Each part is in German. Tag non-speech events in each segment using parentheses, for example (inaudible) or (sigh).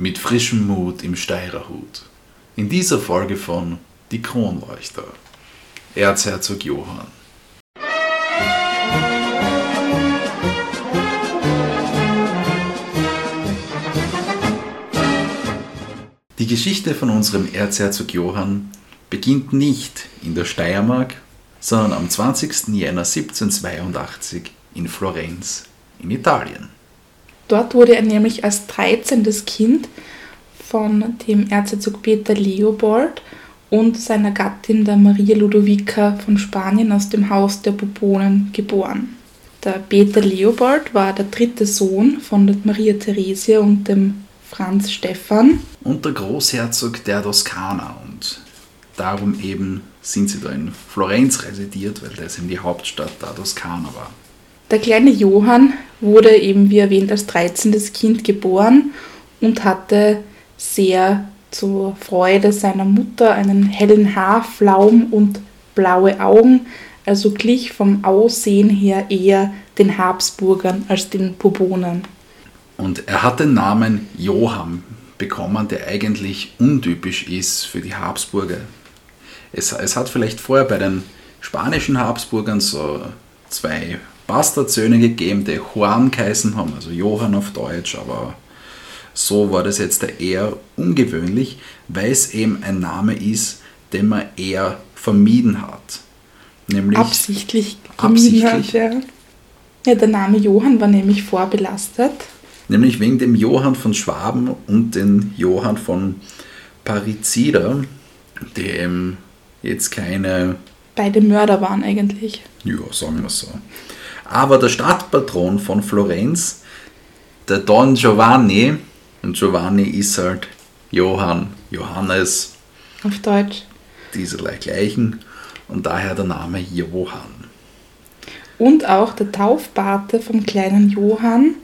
mit frischem Mut im Steirerhut. In dieser Folge von Die Kronleuchter. Erzherzog Johann. Die Geschichte von unserem Erzherzog Johann beginnt nicht in der Steiermark, sondern am 20. Jänner 1782 in Florenz in Italien. Dort wurde er nämlich als 13. Kind von dem Erzherzog Peter Leopold und seiner Gattin der Maria Ludovica von Spanien aus dem Haus der Bourbonen geboren. Der Peter Leopold war der dritte Sohn von der Maria Theresia und dem Franz Stephan. Und der Großherzog der Toskana und darum eben sind sie da in Florenz residiert, weil das eben die Hauptstadt der Toskana war. Der kleine Johann wurde eben, wie erwähnt, als 13. Kind geboren und hatte sehr zur Freude seiner Mutter einen hellen Haarflaum und blaue Augen, also glich vom Aussehen her eher den Habsburgern als den Bourbonen. Und er hat den Namen Johann bekommen, der eigentlich untypisch ist für die Habsburger. Es, es hat vielleicht vorher bei den spanischen Habsburgern so zwei Bastardsöhne gegeben, die Juan geheißen haben, also Johann auf Deutsch, aber so war das jetzt eher ungewöhnlich, weil es eben ein Name ist, den man eher vermieden hat. Nämlich absichtlich absichtlich. Hat, ja. ja, der Name Johann war nämlich vorbelastet. Nämlich wegen dem Johann von Schwaben und den Johann von Parizida, dem jetzt keine. Beide Mörder waren eigentlich. Ja, sagen wir so. Aber der Stadtpatron von Florenz, der Don Giovanni, und Giovanni ist halt Johann, Johannes. Auf Deutsch. Dieserlei gleichen und daher der Name Johann. Und auch der Taufpate vom kleinen Johann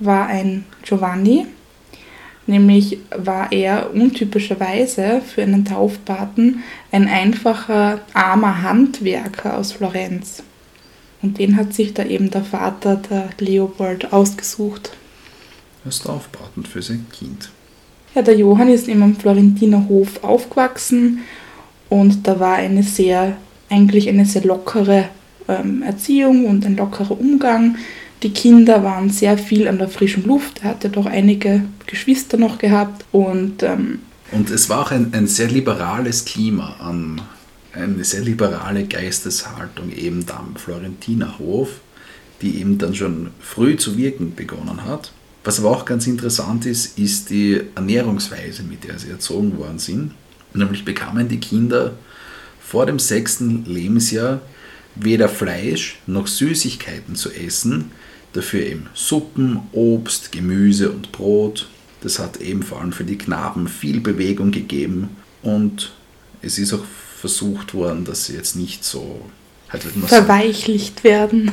war ein Giovanni. Nämlich war er untypischerweise für einen Taufpaten ein einfacher, armer Handwerker aus Florenz. Und den hat sich da eben der Vater, der Leopold, ausgesucht. Als Taufpaten für sein Kind. Ja, der Johann ist eben am Florentiner Hof aufgewachsen und da war eine sehr, eigentlich eine sehr lockere ähm, Erziehung und ein lockerer Umgang. Die Kinder waren sehr viel an der frischen Luft. Er hatte doch einige Geschwister noch gehabt und ähm, und es war auch ein, ein sehr liberales Klima an eine sehr liberale Geisteshaltung eben da am Florentiner Hof, die eben dann schon früh zu wirken begonnen hat. Was aber auch ganz interessant ist, ist die Ernährungsweise, mit der sie erzogen worden sind. Nämlich bekamen die Kinder vor dem sechsten Lebensjahr weder Fleisch noch Süßigkeiten zu essen, dafür eben Suppen, Obst, Gemüse und Brot. Das hat eben vor allem für die Knaben viel Bewegung gegeben und es ist auch versucht worden, dass sie jetzt nicht so halt verweichlicht werden.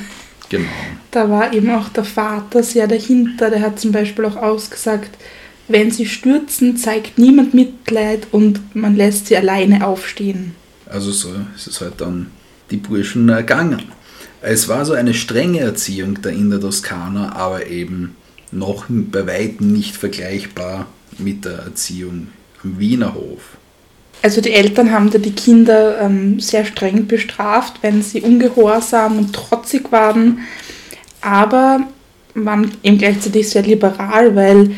Genau. Da war eben auch der Vater sehr dahinter, der hat zum Beispiel auch ausgesagt, wenn sie stürzen, zeigt niemand Mitleid und man lässt sie alleine aufstehen. Also so ist es halt dann die Burschen ergangen. Es war so eine strenge Erziehung da in der Toskana, aber eben noch bei weitem nicht vergleichbar mit der Erziehung am Wiener Hof. Also die Eltern haben da die Kinder ähm, sehr streng bestraft, wenn sie ungehorsam und trotzig waren, aber waren eben gleichzeitig sehr liberal, weil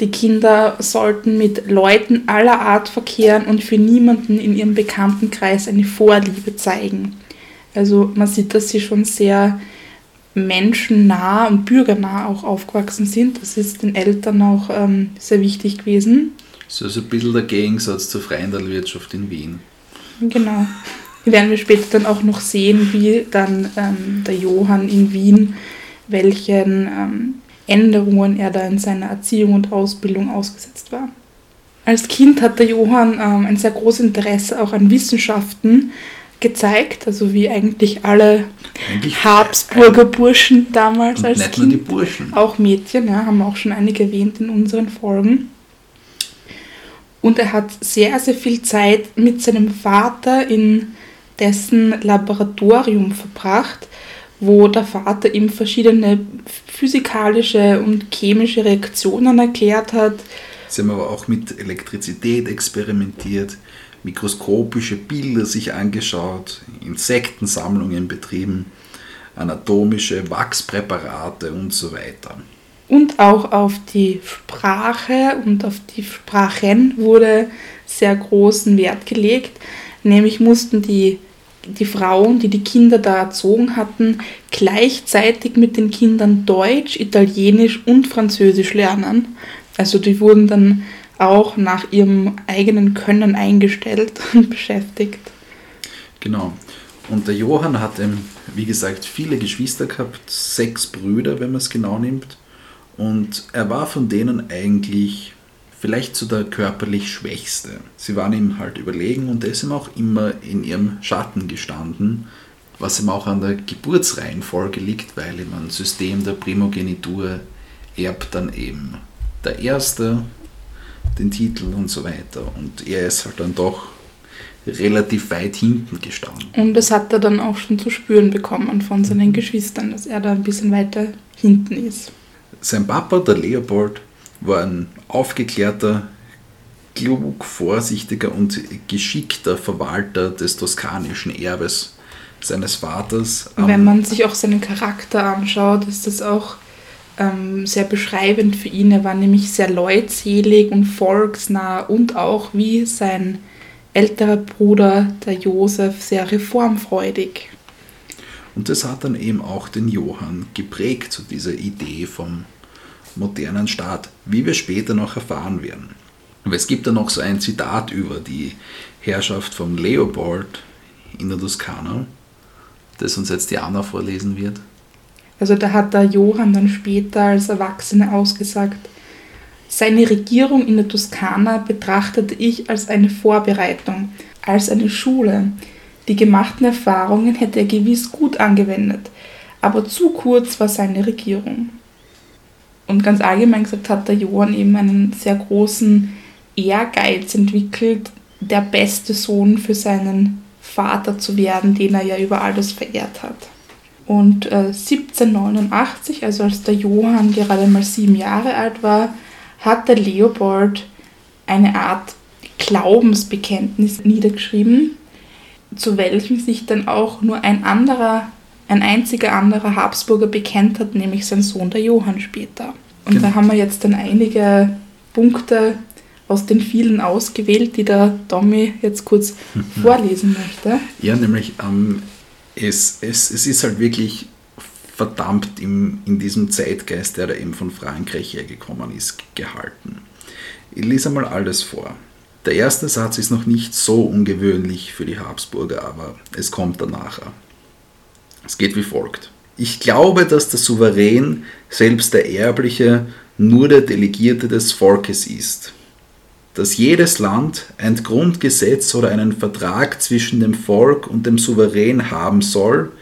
die Kinder sollten mit Leuten aller Art verkehren und für niemanden in ihrem Bekanntenkreis eine Vorliebe zeigen. Also man sieht, dass sie schon sehr menschennah und bürgernah auch aufgewachsen sind. Das ist den Eltern auch ähm, sehr wichtig gewesen. So ist ein bisschen der Gegensatz zur Freundelwirtschaft in Wien. Genau. Werden wir später dann auch noch sehen, wie dann ähm, der Johann in Wien, welchen ähm, Änderungen er da in seiner Erziehung und Ausbildung ausgesetzt war. Als Kind hat der Johann ähm, ein sehr großes Interesse auch an Wissenschaften gezeigt, also wie eigentlich alle eigentlich Habsburger Burschen damals als nicht Kind. Nur die Burschen. Auch Mädchen, ja, haben wir auch schon einige erwähnt in unseren Folgen. Und er hat sehr, sehr viel Zeit mit seinem Vater in dessen Laboratorium verbracht, wo der Vater ihm verschiedene physikalische und chemische Reaktionen erklärt hat Sie haben aber auch mit Elektrizität experimentiert, mikroskopische Bilder sich angeschaut, Insektensammlungen betrieben, anatomische Wachspräparate und so weiter. Und auch auf die Sprache und auf die Sprachen wurde sehr großen Wert gelegt. Nämlich mussten die, die Frauen, die die Kinder da erzogen hatten, gleichzeitig mit den Kindern Deutsch, Italienisch und Französisch lernen. Also die wurden dann auch nach ihrem eigenen Können eingestellt (laughs) und beschäftigt. Genau. Und der Johann hatte, wie gesagt, viele Geschwister gehabt, sechs Brüder, wenn man es genau nimmt. Und er war von denen eigentlich vielleicht so der körperlich Schwächste. Sie waren ihm halt überlegen und er ist ihm auch immer in ihrem Schatten gestanden, was ihm auch an der Geburtsreihenfolge liegt, weil im System der Primogenitur erbt dann eben der Erste den Titel und so weiter. Und er ist halt dann doch relativ weit hinten gestanden. Und das hat er dann auch schon zu spüren bekommen von seinen Geschwistern, dass er da ein bisschen weiter hinten ist. Sein Papa, der Leopold, war ein aufgeklärter, klug, vorsichtiger und geschickter Verwalter des toskanischen Erbes seines Vaters. Wenn man sich auch seinen Charakter anschaut, ist das auch ähm, sehr beschreibend für ihn. Er war nämlich sehr leutselig und volksnah und auch wie sein älterer Bruder, der Josef, sehr reformfreudig. Und das hat dann eben auch den Johann geprägt, so diese Idee vom modernen Staat, wie wir später noch erfahren werden. Aber es gibt da noch so ein Zitat über die Herrschaft von Leopold in der Toskana, das uns jetzt die vorlesen wird. Also da hat der Johann dann später als Erwachsene ausgesagt, seine Regierung in der Toskana betrachtete ich als eine Vorbereitung, als eine Schule. Die gemachten Erfahrungen hätte er gewiss gut angewendet, aber zu kurz war seine Regierung. Und ganz allgemein gesagt hat der Johann eben einen sehr großen Ehrgeiz entwickelt, der beste Sohn für seinen Vater zu werden, den er ja über alles verehrt hat. Und äh, 1789, also als der Johann gerade mal sieben Jahre alt war, hat der Leopold eine Art Glaubensbekenntnis niedergeschrieben, zu welchem sich dann auch nur ein anderer, ein einziger anderer Habsburger bekennt hat, nämlich sein Sohn der Johann später. Und genau. da haben wir jetzt dann einige Punkte aus den vielen ausgewählt, die der Tommy jetzt kurz vorlesen möchte. Ja, nämlich ähm, es, es, es ist halt wirklich verdammt im, in diesem Zeitgeist, der da eben von Frankreich hergekommen ist, gehalten. Ich lese einmal alles vor. Der erste Satz ist noch nicht so ungewöhnlich für die Habsburger, aber es kommt danach. Es geht wie folgt. Ich glaube, dass der Souverän, selbst der Erbliche, nur der Delegierte des Volkes ist. Dass jedes Land ein Grundgesetz oder einen Vertrag zwischen dem Volk und dem Souverän haben soll,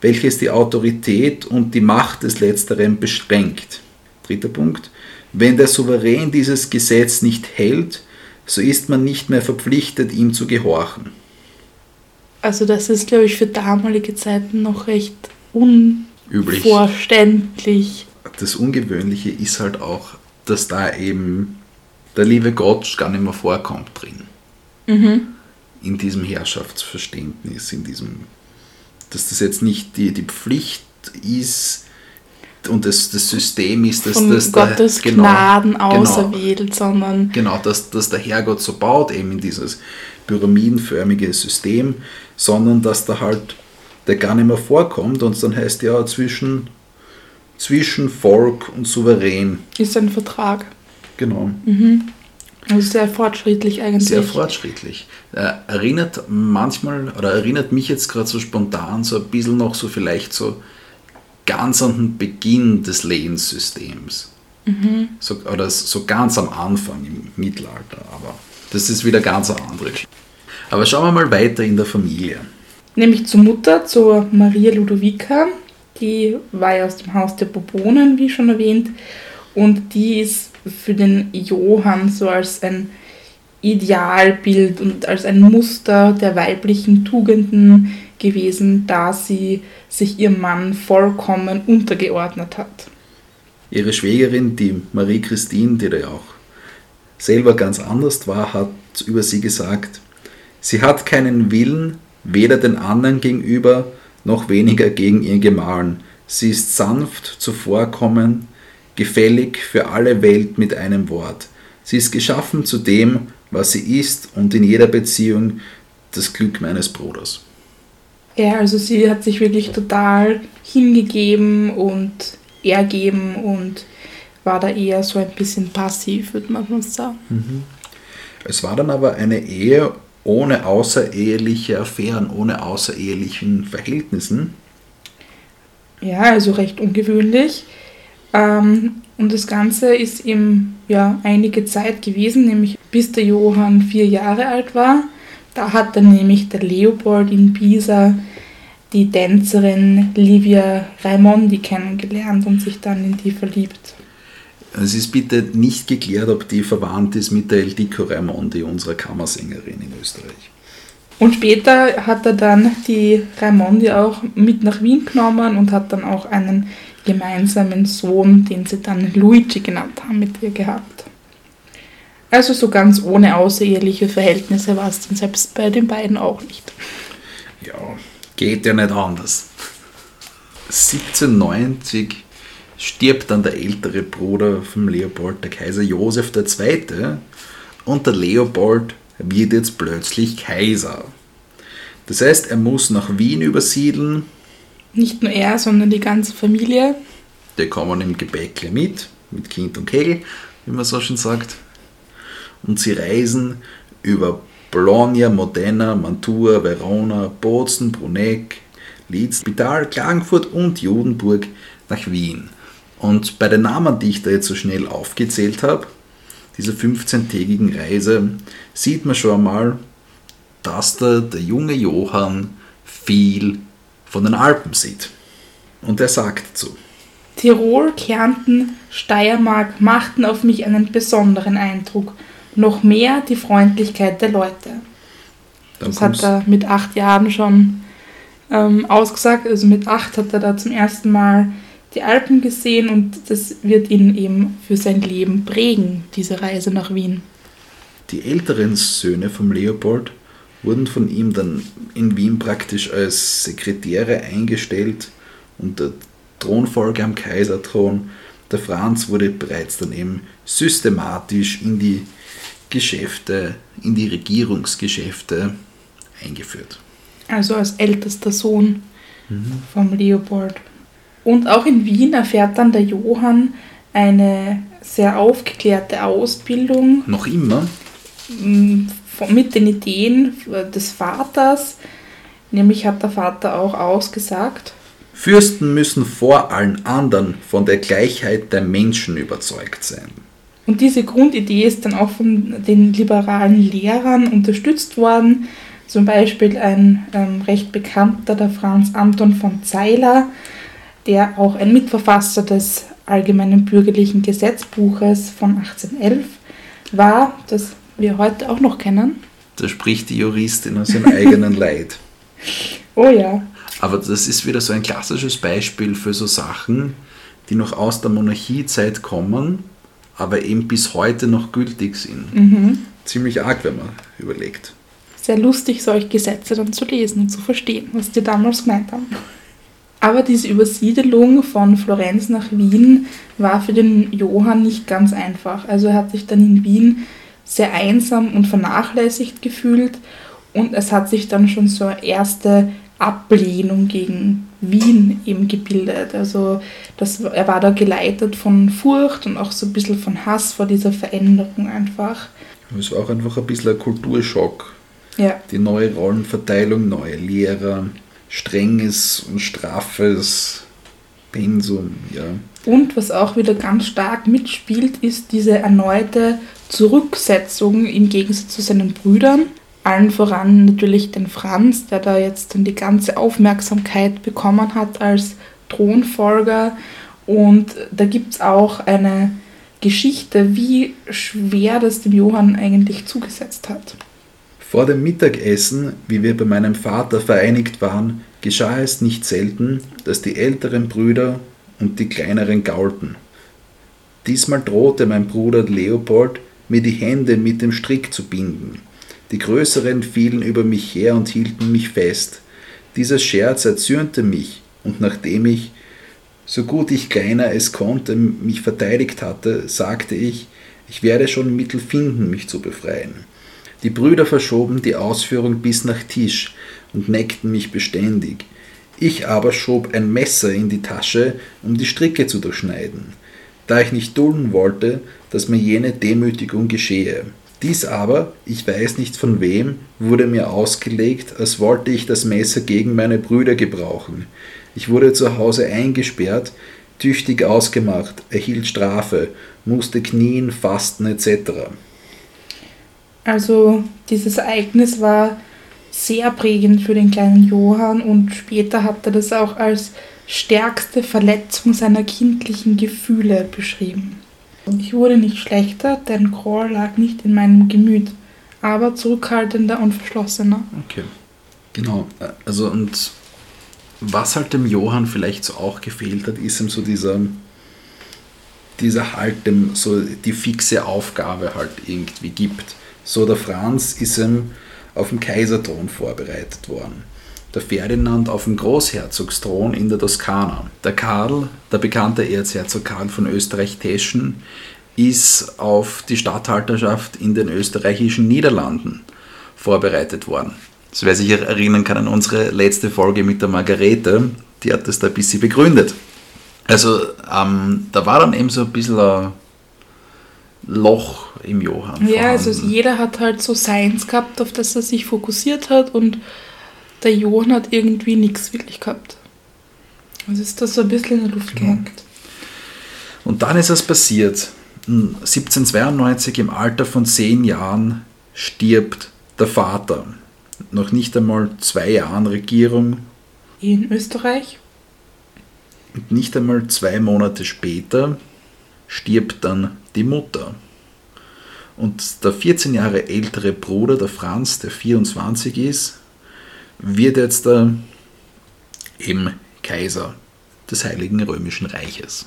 welches die Autorität und die Macht des Letzteren beschränkt. Dritter Punkt. Wenn der Souverän dieses Gesetz nicht hält, so ist man nicht mehr verpflichtet, ihm zu gehorchen. Also das ist, glaube ich, für damalige Zeiten noch recht unvorständlich. Das Ungewöhnliche ist halt auch, dass da eben der liebe Gott gar nicht mehr vorkommt drin. Mhm. In diesem Herrschaftsverständnis, in diesem dass das jetzt nicht die, die Pflicht ist und das, das System ist, dass Von das Gottes der, genau, Gnaden auserwählt, genau, sondern genau, dass, dass der Herrgott so baut, eben in dieses pyramidenförmige System, sondern dass da halt der gar nicht mehr vorkommt und dann heißt ja zwischen, zwischen Volk und Souverän. Ist ein Vertrag. Genau. Mhm. Also sehr fortschrittlich eigentlich. Sehr fortschrittlich. Äh, erinnert manchmal, oder erinnert mich jetzt gerade so spontan so ein bisschen noch so vielleicht so ganz an den Beginn des Lebenssystems. Mhm. So, oder so ganz am Anfang im Mittelalter. Aber das ist wieder ganz eine andere Geschichte. Aber schauen wir mal weiter in der Familie. Nämlich zur Mutter, zur Maria Ludovica. Die war ja aus dem Haus der Bourbonen, wie schon erwähnt. Und die ist für den Johann so als ein Idealbild und als ein Muster der weiblichen Tugenden gewesen, da sie sich ihrem Mann vollkommen untergeordnet hat. Ihre Schwägerin, die Marie-Christine, die da ja auch selber ganz anders war, hat über sie gesagt, sie hat keinen Willen, weder den anderen gegenüber, noch weniger gegen ihren Gemahlen. Sie ist sanft zuvorkommen, gefällig für alle Welt mit einem Wort. Sie ist geschaffen zu dem, was sie ist und in jeder Beziehung das Glück meines Bruders. Ja, also sie hat sich wirklich total hingegeben und ergeben und war da eher so ein bisschen passiv, würde man sagen. Mhm. Es war dann aber eine Ehe ohne außereheliche Affären, ohne außerehelichen Verhältnissen. Ja, also recht ungewöhnlich. Ähm, und das Ganze ist eben ja, einige Zeit gewesen, nämlich bis der Johann vier Jahre alt war. Da hat dann nämlich der Leopold in Pisa die Tänzerin Livia Raimondi kennengelernt und sich dann in die verliebt. Es ist bitte nicht geklärt, ob die verwandt ist mit der Eldiko Raimondi, unserer Kammersängerin in Österreich. Und später hat er dann die Raimondi auch mit nach Wien genommen und hat dann auch einen gemeinsamen Sohn, den sie dann Luigi genannt haben, mit ihr gehabt. Also so ganz ohne außereheliche Verhältnisse war es dann selbst bei den beiden auch nicht. Ja, geht ja nicht anders. 1790 stirbt dann der ältere Bruder von Leopold, der Kaiser Josef II. Und der Leopold wird jetzt plötzlich Kaiser. Das heißt, er muss nach Wien übersiedeln. Nicht nur er, sondern die ganze Familie. Die kommen im Gepäckle mit, mit Kind und Kegel, wie man so schön sagt. Und sie reisen über Bologna, Modena, Mantua, Verona, Bozen, Bruneck, Leeds, Spital, Klagenfurt und Judenburg nach Wien. Und bei den Namen, die ich da jetzt so schnell aufgezählt habe, dieser 15-tägigen Reise, sieht man schon einmal, dass da der junge Johann viel von den Alpen sieht. Und er sagt dazu. Tirol, Kärnten, Steiermark machten auf mich einen besonderen Eindruck. Noch mehr die Freundlichkeit der Leute. Dann das hat er mit acht Jahren schon ähm, ausgesagt. Also mit acht hat er da zum ersten Mal die Alpen gesehen und das wird ihn eben für sein Leben prägen, diese Reise nach Wien. Die älteren Söhne vom Leopold wurden von ihm dann in Wien praktisch als Sekretäre eingestellt und der Thronfolger am Kaiserthron, der Franz, wurde bereits dann eben systematisch in die Geschäfte, in die Regierungsgeschäfte eingeführt. Also als ältester Sohn mhm. vom Leopold. Und auch in Wien erfährt dann der Johann eine sehr aufgeklärte Ausbildung. Noch immer? Mm, mit den Ideen des Vaters. Nämlich hat der Vater auch ausgesagt. Fürsten müssen vor allen anderen von der Gleichheit der Menschen überzeugt sein. Und diese Grundidee ist dann auch von den liberalen Lehrern unterstützt worden. Zum Beispiel ein ähm, recht bekannter, der Franz Anton von Zeiler, der auch ein Mitverfasser des Allgemeinen Bürgerlichen Gesetzbuches von 1811 war, das wir heute auch noch kennen. Da spricht die Juristin aus ihrem eigenen Leid. (laughs) Oh ja. Aber das ist wieder so ein klassisches Beispiel für so Sachen, die noch aus der Monarchiezeit kommen, aber eben bis heute noch gültig sind. Mhm. Ziemlich arg, wenn man überlegt. Sehr lustig, solche Gesetze dann zu lesen und zu verstehen, was die damals gemeint haben. Aber diese Übersiedelung von Florenz nach Wien war für den Johann nicht ganz einfach. Also er hat sich dann in Wien sehr einsam und vernachlässigt gefühlt und es hat sich dann schon so erste Ablehnung gegen Wien eben gebildet. Also das, er war da geleitet von Furcht und auch so ein bisschen von Hass vor dieser Veränderung einfach. Es war auch einfach ein bisschen ein Kulturschock. Ja. Die neue Rollenverteilung, neue Lehrer, strenges und straffes Pensum, ja. Und was auch wieder ganz stark mitspielt, ist diese erneute Zurücksetzung im Gegensatz zu seinen Brüdern. Allen voran natürlich den Franz, der da jetzt dann die ganze Aufmerksamkeit bekommen hat als Thronfolger. Und da gibt es auch eine Geschichte, wie schwer das dem Johann eigentlich zugesetzt hat. Vor dem Mittagessen, wie wir bei meinem Vater vereinigt waren, geschah es nicht selten, dass die älteren Brüder und die kleineren gaulten. Diesmal drohte mein Bruder Leopold, mir die Hände mit dem Strick zu binden. Die Größeren fielen über mich her und hielten mich fest. Dieser Scherz erzürnte mich, und nachdem ich, so gut ich kleiner es konnte, mich verteidigt hatte, sagte ich, ich werde schon Mittel finden, mich zu befreien. Die Brüder verschoben die Ausführung bis nach Tisch und neckten mich beständig. Ich aber schob ein Messer in die Tasche, um die Stricke zu durchschneiden, da ich nicht dulden wollte, dass mir jene Demütigung geschehe. Dies aber, ich weiß nicht von wem, wurde mir ausgelegt, als wollte ich das Messer gegen meine Brüder gebrauchen. Ich wurde zu Hause eingesperrt, tüchtig ausgemacht, erhielt Strafe, musste knien, fasten etc. Also dieses Ereignis war sehr prägend für den kleinen Johann und später hat er das auch als stärkste Verletzung seiner kindlichen Gefühle beschrieben. Ich wurde nicht schlechter, denn Groll lag nicht in meinem Gemüt, aber zurückhaltender und verschlossener. Okay. Genau. Also und was halt dem Johann vielleicht so auch gefehlt hat, ist ihm so dieser, dieser halt dem so die fixe Aufgabe halt irgendwie gibt. So der Franz ist ihm auf dem Kaiserthron vorbereitet worden. Der Ferdinand auf dem Großherzogsthron in der Toskana. Der Karl, der bekannte Erzherzog Karl von Österreich-Teschen, ist auf die Statthalterschaft in den österreichischen Niederlanden vorbereitet worden. Das wer sich erinnern kann an unsere letzte Folge mit der Margarete, die hat das da ein bisschen begründet. Also ähm, da war dann eben so ein bisschen ein Loch im Johann. Ja, also jeder hat halt so Seins gehabt, auf das er sich fokussiert hat und der Johann hat irgendwie nichts wirklich gehabt. Also ist das so ein bisschen in der Luft genau. gehängt. Und dann ist es passiert. 1792 im Alter von zehn Jahren stirbt der Vater. Noch nicht einmal zwei Jahren Regierung. In Österreich? Und nicht einmal zwei Monate später stirbt dann die Mutter. Und der 14 Jahre ältere Bruder, der Franz, der 24 ist, wird jetzt der eben Kaiser des Heiligen Römischen Reiches.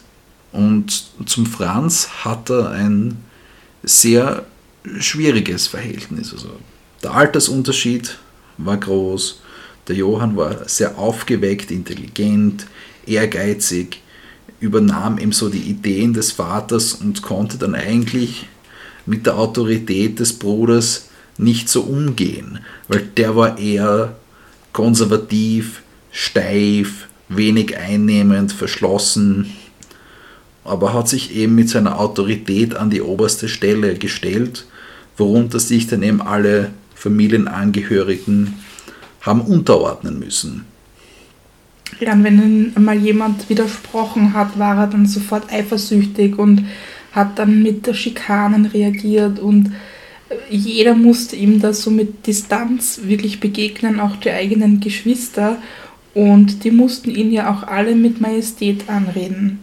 Und zum Franz hat er ein sehr schwieriges Verhältnis. Also der Altersunterschied war groß, der Johann war sehr aufgeweckt, intelligent, ehrgeizig, übernahm eben so die Ideen des Vaters und konnte dann eigentlich mit der Autorität des Bruders nicht so umgehen, weil der war eher konservativ, steif, wenig einnehmend, verschlossen, aber hat sich eben mit seiner Autorität an die oberste Stelle gestellt, worunter sich dann eben alle Familienangehörigen haben unterordnen müssen. Ja, und wenn mal jemand widersprochen hat, war er dann sofort eifersüchtig und hat dann mit Schikanen reagiert und jeder musste ihm da so mit Distanz wirklich begegnen, auch die eigenen Geschwister. Und die mussten ihn ja auch alle mit Majestät anreden,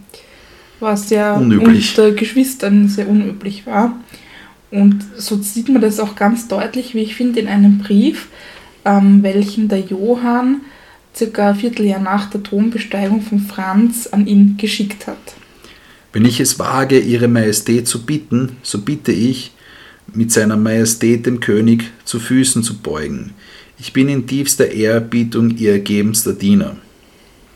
was ja unüblich. unter Geschwistern sehr unüblich war. Und so sieht man das auch ganz deutlich, wie ich finde, in einem Brief, ähm, welchen der Johann circa ein Vierteljahr nach der Thronbesteigung von Franz an ihn geschickt hat. Wenn ich es wage, Ihre Majestät zu bitten, so bitte ich, mit seiner Majestät dem König zu Füßen zu beugen. Ich bin in tiefster Ehrerbietung Ihr ergebenster Diener.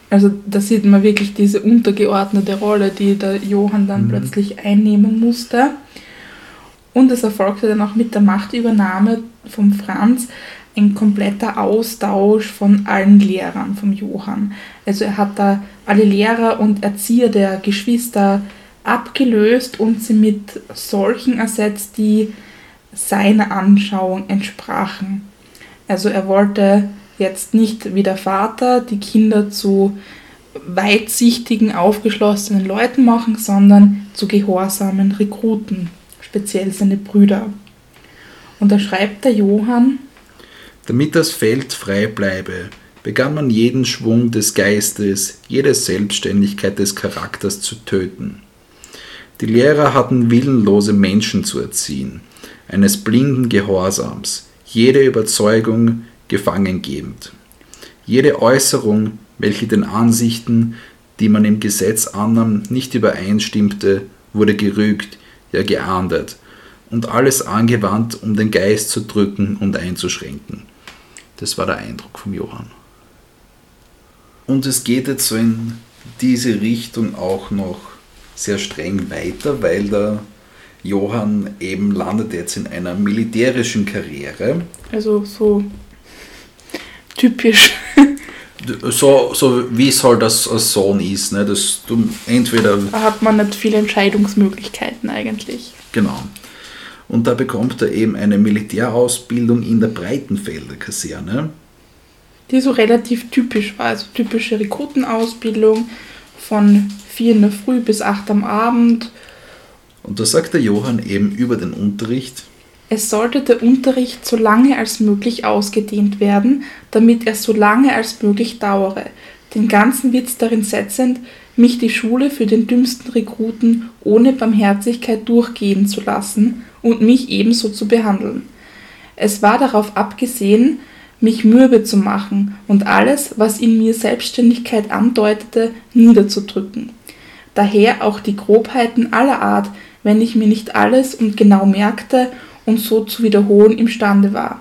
Also da sieht man wirklich diese untergeordnete Rolle, die der Johann dann mhm. plötzlich einnehmen musste. Und es erfolgte dann auch mit der Machtübernahme von Franz ein kompletter Austausch von allen Lehrern vom Johann. Also er hat da alle Lehrer und Erzieher der Geschwister abgelöst und sie mit solchen ersetzt, die seiner Anschauung entsprachen. Also er wollte jetzt nicht wie der Vater die Kinder zu weitsichtigen, aufgeschlossenen Leuten machen, sondern zu gehorsamen Rekruten, speziell seine Brüder. Und da schreibt der Johann, damit das Feld frei bleibe, begann man jeden Schwung des Geistes, jede Selbstständigkeit des Charakters zu töten. Die Lehrer hatten willenlose Menschen zu erziehen, eines blinden Gehorsams, jede Überzeugung gefangengebend. Jede Äußerung, welche den Ansichten, die man im Gesetz annahm, nicht übereinstimmte, wurde gerügt, ja geahndet, und alles angewandt, um den Geist zu drücken und einzuschränken. Das war der Eindruck von Johann. Und es geht jetzt so in diese Richtung auch noch sehr streng weiter, weil der Johann eben landet jetzt in einer militärischen Karriere. Also so typisch. So, so wie es halt als, als Sohn ist. Ne? Dass du entweder da hat man nicht viele Entscheidungsmöglichkeiten eigentlich. Genau. Und da bekommt er eben eine Militärausbildung in der Breitenfelder Kaserne. Die so relativ typisch war, also typische Rekrutenausbildung von 4 in der Früh bis 8 am Abend. Und da sagt der Johann eben über den Unterricht. Es sollte der Unterricht so lange als möglich ausgedehnt werden, damit er so lange als möglich dauere, den ganzen Witz darin setzend, mich die Schule für den dümmsten Rekruten ohne Barmherzigkeit durchgehen zu lassen und mich ebenso zu behandeln. Es war darauf abgesehen, mich mürbe zu machen und alles, was in mir Selbstständigkeit andeutete, niederzudrücken. Daher auch die Grobheiten aller Art, wenn ich mir nicht alles und genau merkte und so zu wiederholen imstande war.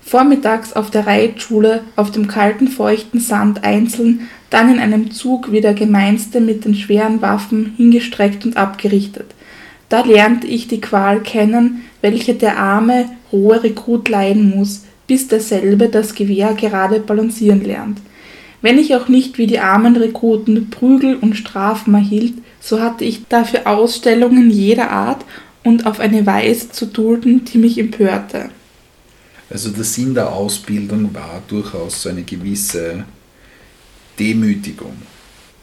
Vormittags auf der Reitschule, auf dem kalten, feuchten Sand einzeln, dann in einem Zug wie der Gemeinste mit den schweren Waffen hingestreckt und abgerichtet. Da lernte ich die Qual kennen, welche der arme, rohe Rekrut leiden muss, bis derselbe das Gewehr gerade balancieren lernt. Wenn ich auch nicht wie die armen Rekruten Prügel und Strafen erhielt, so hatte ich dafür Ausstellungen jeder Art und auf eine Weise zu dulden, die mich empörte. Also der Sinn der Ausbildung war durchaus so eine gewisse Demütigung.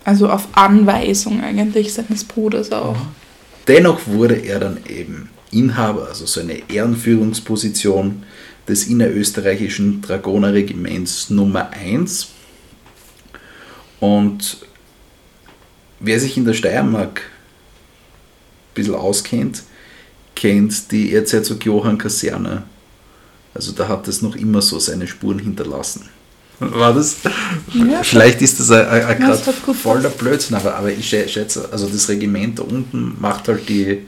Also auf Anweisung eigentlich seines Bruders auch. Dennoch wurde er dann eben Inhaber, also so eine Ehrenführungsposition des innerösterreichischen Dragonerregiments Nummer 1. Und wer sich in der Steiermark ein bisschen auskennt, kennt die Erzherzog Johann Kaserne. Also da hat es noch immer so seine Spuren hinterlassen. War das? Ja, Vielleicht ist das gerade voll der Blödsinn, aber, aber ich schätze, also das Regiment da unten macht halt die,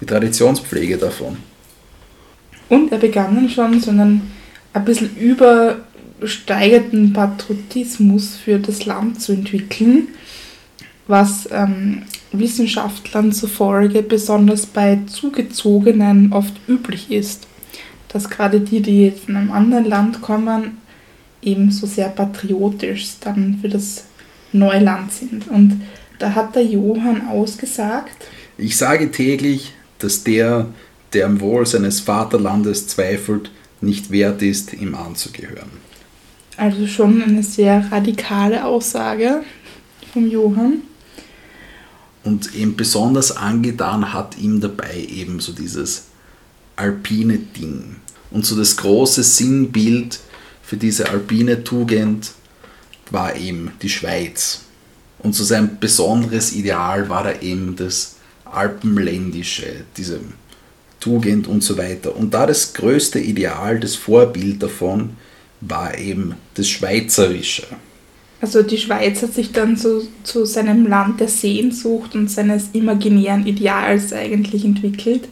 die Traditionspflege davon. Und er begann dann schon so einen ein bisschen übersteigerten Patriotismus für das Land zu entwickeln, was ähm, Wissenschaftlern zufolge besonders bei Zugezogenen oft üblich ist. Dass gerade die, die von einem anderen Land kommen, ebenso sehr patriotisch dann für das Neuland sind. Und da hat der Johann ausgesagt, ich sage täglich, dass der, der am Wohl seines Vaterlandes zweifelt, nicht wert ist, ihm anzugehören. Also schon eine sehr radikale Aussage vom Johann. Und eben besonders angetan hat ihm dabei eben so dieses alpine Ding. Und so das große Sinnbild für diese alpine Tugend war eben die Schweiz. Und so sein besonderes Ideal war da eben das Alpenländische, diese Tugend und so weiter. Und da das größte Ideal, das Vorbild davon, war eben das Schweizerische. Also die Schweiz hat sich dann so zu seinem Land der Sehnsucht und seines imaginären Ideals eigentlich entwickelt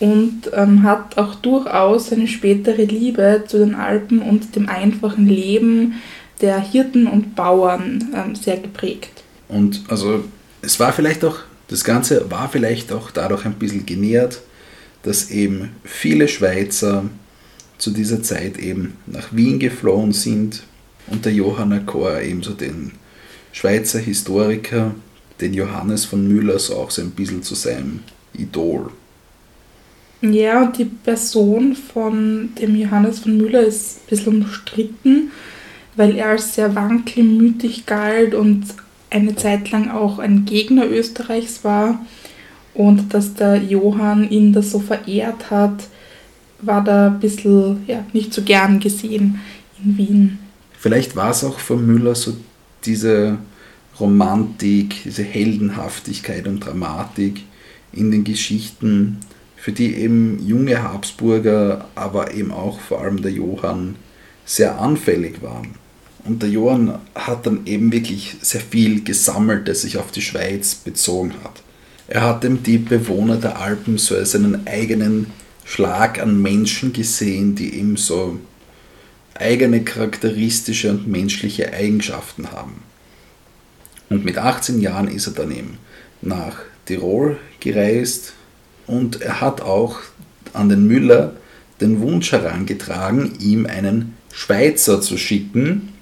und ähm, hat auch durchaus seine spätere Liebe zu den Alpen und dem einfachen Leben der Hirten und Bauern ähm, sehr geprägt. Und also es war vielleicht auch, das Ganze war vielleicht auch dadurch ein bisschen genährt, dass eben viele Schweizer zu dieser Zeit eben nach Wien geflohen sind und der Johanna Chor ebenso den Schweizer Historiker, den Johannes von Müller, so auch so ein bisschen zu seinem Idol. Ja, und die Person von dem Johannes von Müller ist ein bisschen umstritten, weil er als sehr wankelmütig galt und eine Zeit lang auch ein Gegner Österreichs war. Und dass der Johann ihn da so verehrt hat, war da ein bisschen ja, nicht so gern gesehen in Wien. Vielleicht war es auch von Müller so diese Romantik, diese Heldenhaftigkeit und Dramatik in den Geschichten, für die eben junge Habsburger, aber eben auch vor allem der Johann sehr anfällig waren. Und der Johann hat dann eben wirklich sehr viel gesammelt, das sich auf die Schweiz bezogen hat. Er hat eben die Bewohner der Alpen so als einen eigenen Schlag an Menschen gesehen, die eben so eigene charakteristische und menschliche Eigenschaften haben. Und mit 18 Jahren ist er dann eben nach Tirol gereist und er hat auch an den Müller den Wunsch herangetragen, ihm einen Schweizer zu schicken,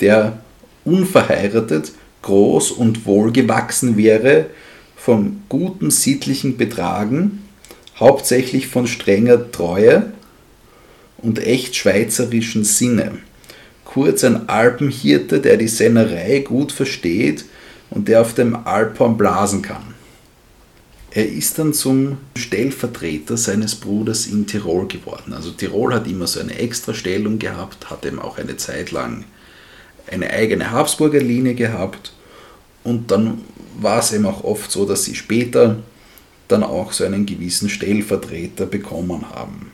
der unverheiratet, groß und wohlgewachsen wäre, von gutem sittlichen Betragen, hauptsächlich von strenger Treue und echt schweizerischen Sinne. Kurz ein Alpenhirte, der die Sennerei gut versteht und der auf dem Alphorn blasen kann. Er ist dann zum Stellvertreter seines Bruders in Tirol geworden. Also Tirol hat immer so eine Extrastellung gehabt, hat eben auch eine Zeit lang eine eigene Habsburger Linie gehabt und dann war es eben auch oft so, dass sie später dann auch so einen gewissen Stellvertreter bekommen haben.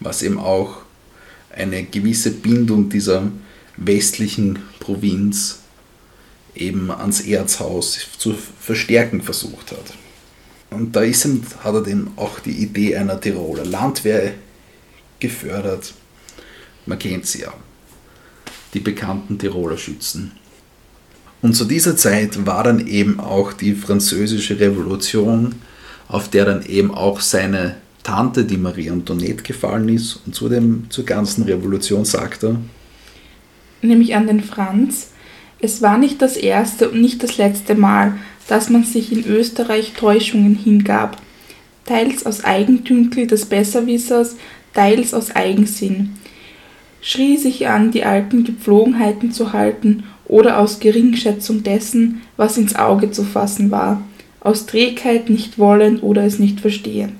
Was eben auch eine gewisse Bindung dieser westlichen Provinz eben ans Erzhaus zu verstärken versucht hat. Und da ist ihm, hat er dann auch die Idee einer Tiroler Landwehr gefördert. Man kennt sie ja, die bekannten Tiroler Schützen. Und zu dieser Zeit war dann eben auch die französische Revolution, auf der dann eben auch seine Tante, die Marie Antoinette, gefallen ist. Und zu dem, zur ganzen Revolution sagt er, nämlich an den Franz, es war nicht das erste und nicht das letzte Mal, dass man sich in Österreich Täuschungen hingab, teils aus Eigendünkel des Besserwissers, teils aus Eigensinn, schrie sich an, die alten Gepflogenheiten zu halten oder aus Geringschätzung dessen, was ins Auge zu fassen war, aus Trägheit nicht wollend oder es nicht verstehend.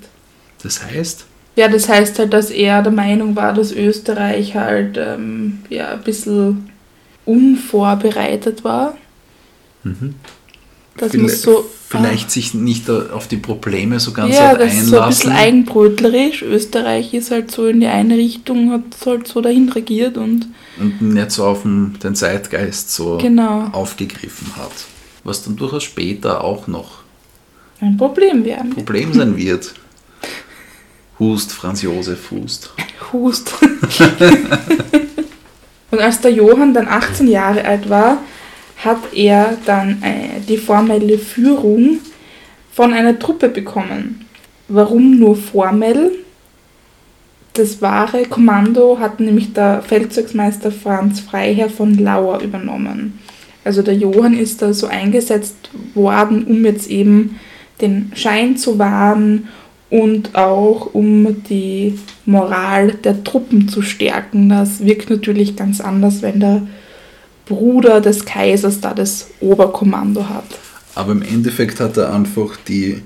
Das heißt? Ja, das heißt halt, dass er der Meinung war, dass Österreich halt ähm, ja, ein bisschen unvorbereitet war. Mhm. Dass Vielleicht, man so, vielleicht ah, sich nicht auf die Probleme so ganz ja, hat das ist so ein bisschen einlassen. eigenbrötlerisch. Österreich ist halt so in die eine Richtung, hat halt so dahin regiert und und nicht so auf den, den Zeitgeist so Genau. aufgegriffen hat. Was dann durchaus später auch noch ein Problem werden. Problem sein wird. Hust, Franz Josef Hust. Hust. (laughs) und als der Johann dann 18 Jahre alt war, hat er dann äh, die formelle Führung von einer Truppe bekommen. Warum nur formell? Das wahre Kommando hat nämlich der Feldzugsmeister Franz Freiherr von Lauer übernommen. Also der Johann ist da so eingesetzt worden, um jetzt eben den Schein zu wahren und auch um die Moral der Truppen zu stärken. Das wirkt natürlich ganz anders, wenn der Bruder des Kaisers da das Oberkommando hat. Aber im Endeffekt hat er einfach die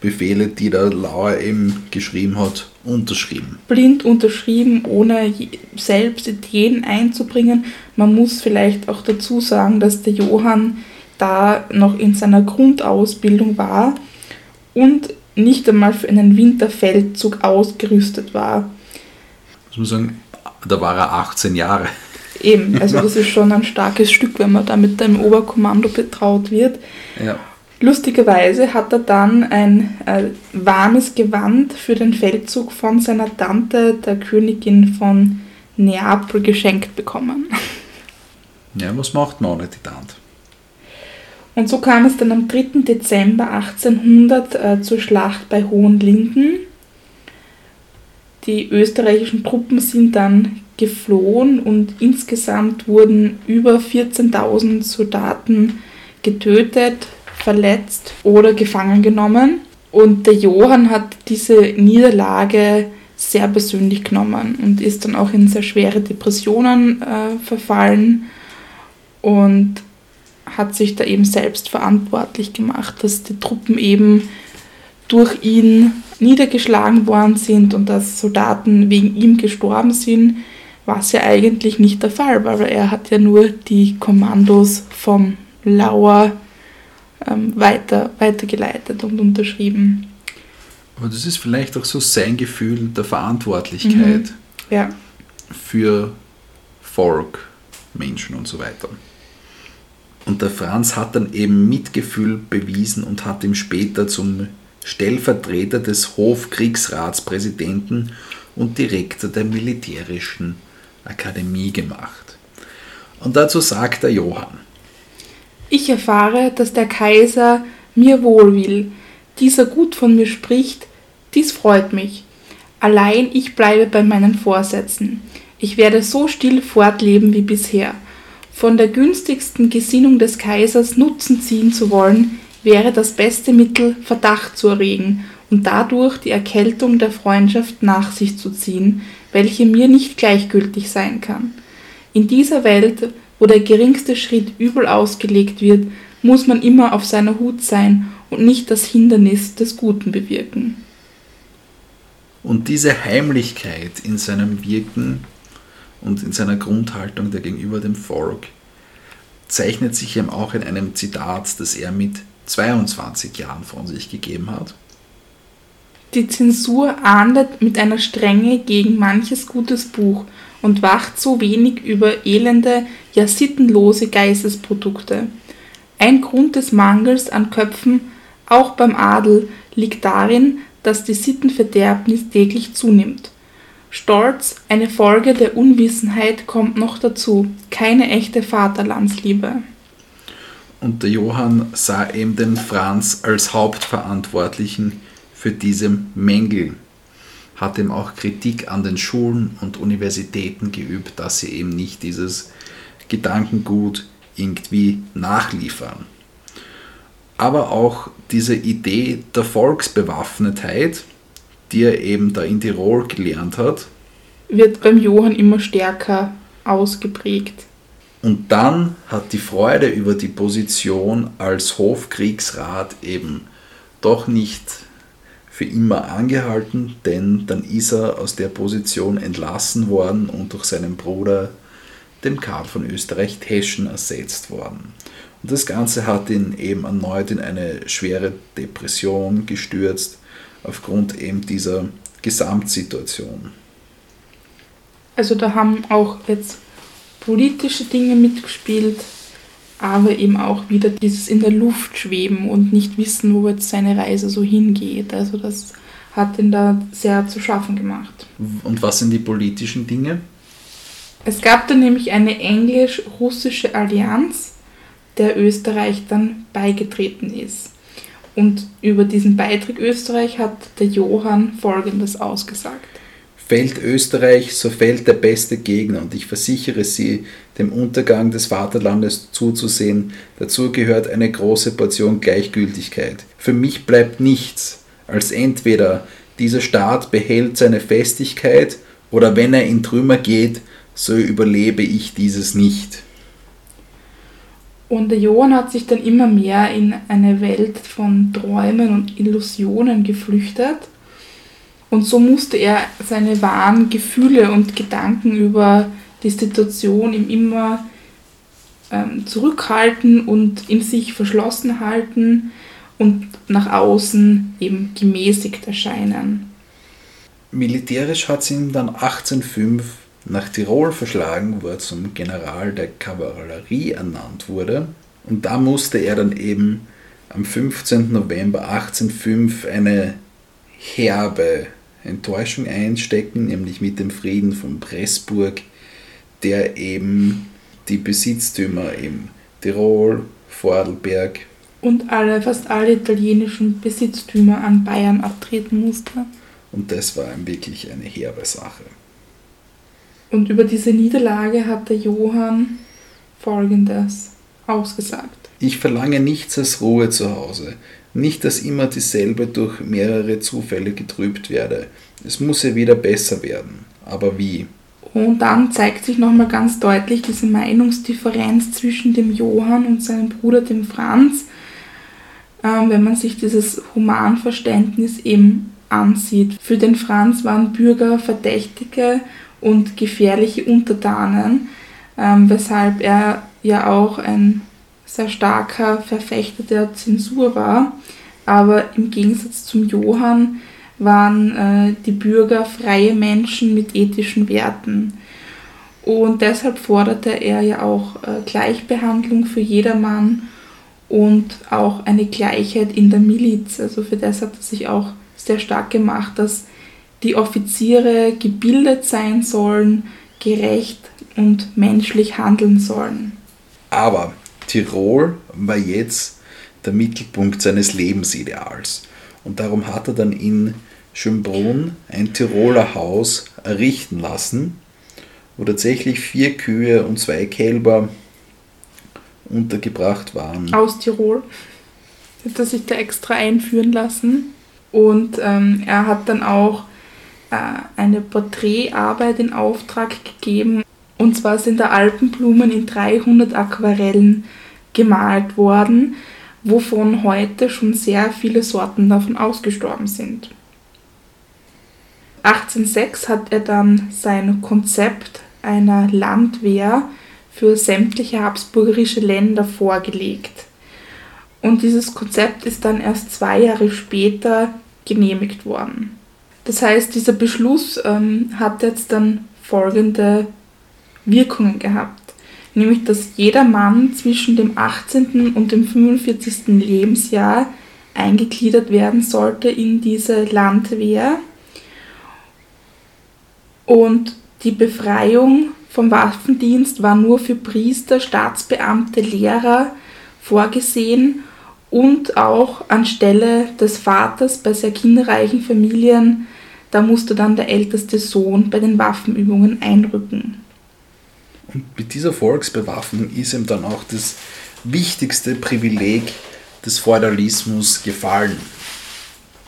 Befehle, die der Lauer eben geschrieben hat, unterschrieben. Blind unterschrieben, ohne selbst Ideen einzubringen. Man muss vielleicht auch dazu sagen, dass der Johann da noch in seiner Grundausbildung war und nicht einmal für einen Winterfeldzug ausgerüstet war. Muss man sagen, da war er 18 Jahre. Eben, also (laughs) das ist schon ein starkes Stück, wenn man da mit dem Oberkommando betraut wird. Ja. Lustigerweise hat er dann ein äh, warmes Gewand für den Feldzug von seiner Tante, der Königin von Neapel, geschenkt bekommen. ja, was macht man ohne die Tante? Und so kam es dann am 3. Dezember 1800 äh, zur Schlacht bei Hohenlinden. Die österreichischen Truppen sind dann geflohen und insgesamt wurden über 14.000 Soldaten getötet, verletzt oder gefangen genommen. Und der Johann hat diese Niederlage sehr persönlich genommen und ist dann auch in sehr schwere Depressionen äh, verfallen und hat sich da eben selbst verantwortlich gemacht, dass die Truppen eben durch ihn niedergeschlagen worden sind und dass Soldaten wegen ihm gestorben sind, was ja eigentlich nicht der Fall war, weil er hat ja nur die Kommandos vom Lauer ähm, weiter, weitergeleitet und unterschrieben. Aber das ist vielleicht auch so sein Gefühl der Verantwortlichkeit Ja, für Volk, Menschen und so weiter. Und der Franz hat dann eben Mitgefühl bewiesen und hat ihm später zum Stellvertreter des Hofkriegsratspräsidenten und Direktor der militärischen Akademie gemacht. Und dazu sagt der Johann. Ich erfahre, dass der Kaiser mir wohl will, dieser gut von mir spricht, dies freut mich. Allein ich bleibe bei meinen Vorsätzen. Ich werde so still fortleben wie bisher. Von der günstigsten Gesinnung des Kaisers Nutzen ziehen zu wollen, wäre das beste Mittel, Verdacht zu erregen und dadurch die Erkältung der Freundschaft nach sich zu ziehen, welche mir nicht gleichgültig sein kann. In dieser Welt wo der geringste Schritt übel ausgelegt wird, muss man immer auf seiner Hut sein und nicht das Hindernis des Guten bewirken. Und diese Heimlichkeit in seinem Wirken und in seiner Grundhaltung der gegenüber dem Volk zeichnet sich eben auch in einem Zitat, das er mit 22 Jahren von sich gegeben hat. Die Zensur ahndet mit einer Strenge gegen manches gutes Buch und wacht so wenig über elende, ja sittenlose Geistesprodukte. Ein Grund des Mangels an Köpfen, auch beim Adel, liegt darin, dass die Sittenverderbnis täglich zunimmt. Stolz, eine Folge der Unwissenheit, kommt noch dazu, keine echte Vaterlandsliebe. Und der Johann sah eben den Franz als Hauptverantwortlichen für diese Mängel hat eben auch Kritik an den Schulen und Universitäten geübt, dass sie eben nicht dieses Gedankengut irgendwie nachliefern. Aber auch diese Idee der Volksbewaffnetheit, die er eben da in Tirol gelernt hat, wird beim Johann immer stärker ausgeprägt. Und dann hat die Freude über die Position als Hofkriegsrat eben doch nicht für immer angehalten, denn dann ist er aus der Position entlassen worden und durch seinen Bruder, dem Karl von Österreich-Teschen, ersetzt worden. Und das Ganze hat ihn eben erneut in eine schwere Depression gestürzt, aufgrund eben dieser Gesamtsituation. Also da haben auch jetzt politische Dinge mitgespielt, aber eben auch wieder dieses in der Luft schweben und nicht wissen, wo jetzt seine Reise so hingeht. Also das hat ihn da sehr zu schaffen gemacht. Und was sind die politischen Dinge? Es gab dann nämlich eine englisch-russische Allianz, der Österreich dann beigetreten ist. Und über diesen Beitritt Österreich hat der Johann Folgendes ausgesagt. Fällt Österreich, so fällt der beste Gegner, und ich versichere Sie, dem Untergang des Vaterlandes zuzusehen, dazu gehört eine große Portion Gleichgültigkeit. Für mich bleibt nichts, als entweder dieser Staat behält seine Festigkeit, oder wenn er in Trümmer geht, so überlebe ich dieses nicht. Und der Johann hat sich dann immer mehr in eine Welt von Träumen und Illusionen geflüchtet und so musste er seine wahren Gefühle und Gedanken über die Situation ihm immer ähm, zurückhalten und in sich verschlossen halten und nach außen eben gemäßigt erscheinen. Militärisch hat sie ihn dann 1805 nach Tirol verschlagen, wo er zum General der Kavallerie ernannt wurde. Und da musste er dann eben am 15. November 1805 eine herbe Enttäuschung einstecken, nämlich mit dem Frieden von Pressburg, der eben die Besitztümer im Tirol, Vordelberg und alle, fast alle italienischen Besitztümer an Bayern abtreten musste. Und das war ihm wirklich eine herbe Sache. Und über diese Niederlage hat der Johann Folgendes ausgesagt. Ich verlange nichts als Ruhe zu Hause. Nicht, dass immer dieselbe durch mehrere Zufälle getrübt werde. Es muss ja wieder besser werden. Aber wie? Und dann zeigt sich nochmal ganz deutlich diese Meinungsdifferenz zwischen dem Johann und seinem Bruder, dem Franz, ähm, wenn man sich dieses Humanverständnis eben ansieht. Für den Franz waren Bürger Verdächtige und gefährliche Untertanen, ähm, weshalb er ja auch ein sehr starker Verfechter der Zensur war. Aber im Gegensatz zum Johann waren äh, die Bürger freie Menschen mit ethischen Werten. Und deshalb forderte er ja auch äh, Gleichbehandlung für jedermann und auch eine Gleichheit in der Miliz. Also für das hat er sich auch sehr stark gemacht, dass die Offiziere gebildet sein sollen, gerecht und menschlich handeln sollen. Aber Tirol war jetzt der Mittelpunkt seines Lebensideals. Und darum hat er dann in Schönbrunn ein Tiroler Haus errichten lassen, wo tatsächlich vier Kühe und zwei Kälber untergebracht waren. Aus Tirol. Hat er sich da extra einführen lassen. Und ähm, er hat dann auch eine Porträtarbeit in Auftrag gegeben. Und zwar sind da Alpenblumen in 300 Aquarellen gemalt worden, wovon heute schon sehr viele Sorten davon ausgestorben sind. 1806 hat er dann sein Konzept einer Landwehr für sämtliche habsburgerische Länder vorgelegt. Und dieses Konzept ist dann erst zwei Jahre später genehmigt worden. Das heißt, dieser Beschluss ähm, hat jetzt dann folgende Wirkungen gehabt. Nämlich, dass jeder Mann zwischen dem 18. und dem 45. Lebensjahr eingegliedert werden sollte in diese Landwehr. Und die Befreiung vom Waffendienst war nur für Priester, Staatsbeamte, Lehrer vorgesehen und auch anstelle des Vaters bei sehr kinderreichen Familien, da musste dann der älteste Sohn bei den Waffenübungen einrücken. Und mit dieser Volksbewaffnung ist ihm dann auch das wichtigste Privileg des Feudalismus gefallen.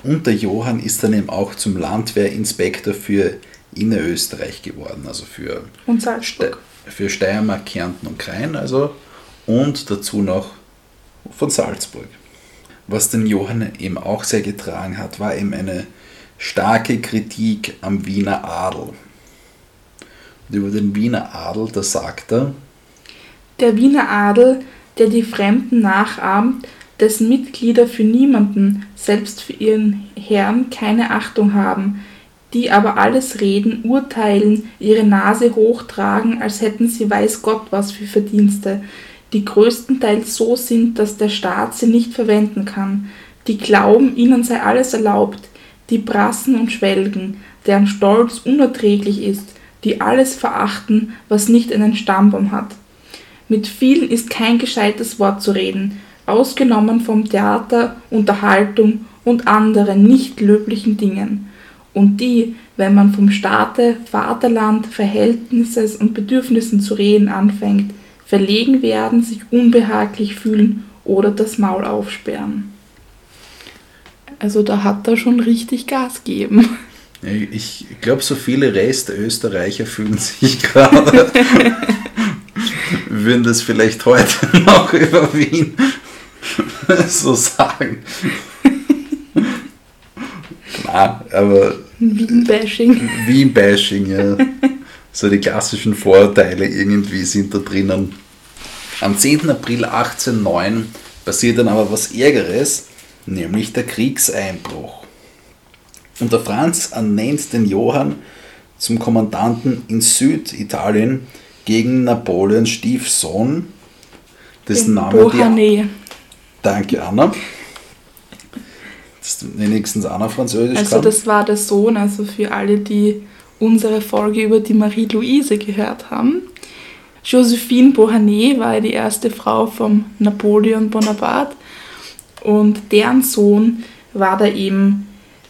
Und der Johann ist dann eben auch zum Landwehrinspektor für Innerösterreich geworden, also für, und Salzburg. Ste für Steiermark, Kärnten und Krain, also und dazu noch von Salzburg. Was den Johann eben auch sehr getragen hat, war eben eine starke Kritik am Wiener Adel. Und über den Wiener Adel, da sagt er, der Wiener Adel, der die Fremden nachahmt, dessen Mitglieder für niemanden, selbst für ihren Herrn, keine Achtung haben, die aber alles reden, urteilen, ihre Nase hochtragen, als hätten sie weiß Gott was für Verdienste, die größtenteils so sind, dass der Staat sie nicht verwenden kann, die glauben, ihnen sei alles erlaubt, die prassen und schwelgen, deren Stolz unerträglich ist, die alles verachten, was nicht einen Stammbaum hat. Mit vielen ist kein gescheites Wort zu reden, ausgenommen vom Theater, Unterhaltung und anderen nicht löblichen Dingen und die, wenn man vom Staate, Vaterland, Verhältnisses und Bedürfnissen zu reden anfängt, verlegen werden, sich unbehaglich fühlen oder das Maul aufsperren. Also da hat er schon richtig Gas gegeben. Ich glaube, so viele Restösterreicher fühlen sich (laughs) gerade, würden das vielleicht heute (laughs) noch über Wien (laughs) so sagen. Na, aber Wien-Bashing. Wien-Bashing, ja. So die klassischen Vorurteile irgendwie sind da drinnen. Am 10. April 1809 passiert dann aber was Ärgeres, nämlich der Kriegseinbruch. Und der Franz ernennt den Johann zum Kommandanten in Süditalien gegen Napoleons Stiefsohn, dessen Name die. Danke, Anna. Das ist wenigstens Anna Französisch Also, kann. das war der Sohn, also für alle, die unsere Folge über die Marie-Louise gehört haben. Josephine Beauharnais war die erste Frau von Napoleon Bonaparte und deren Sohn war da eben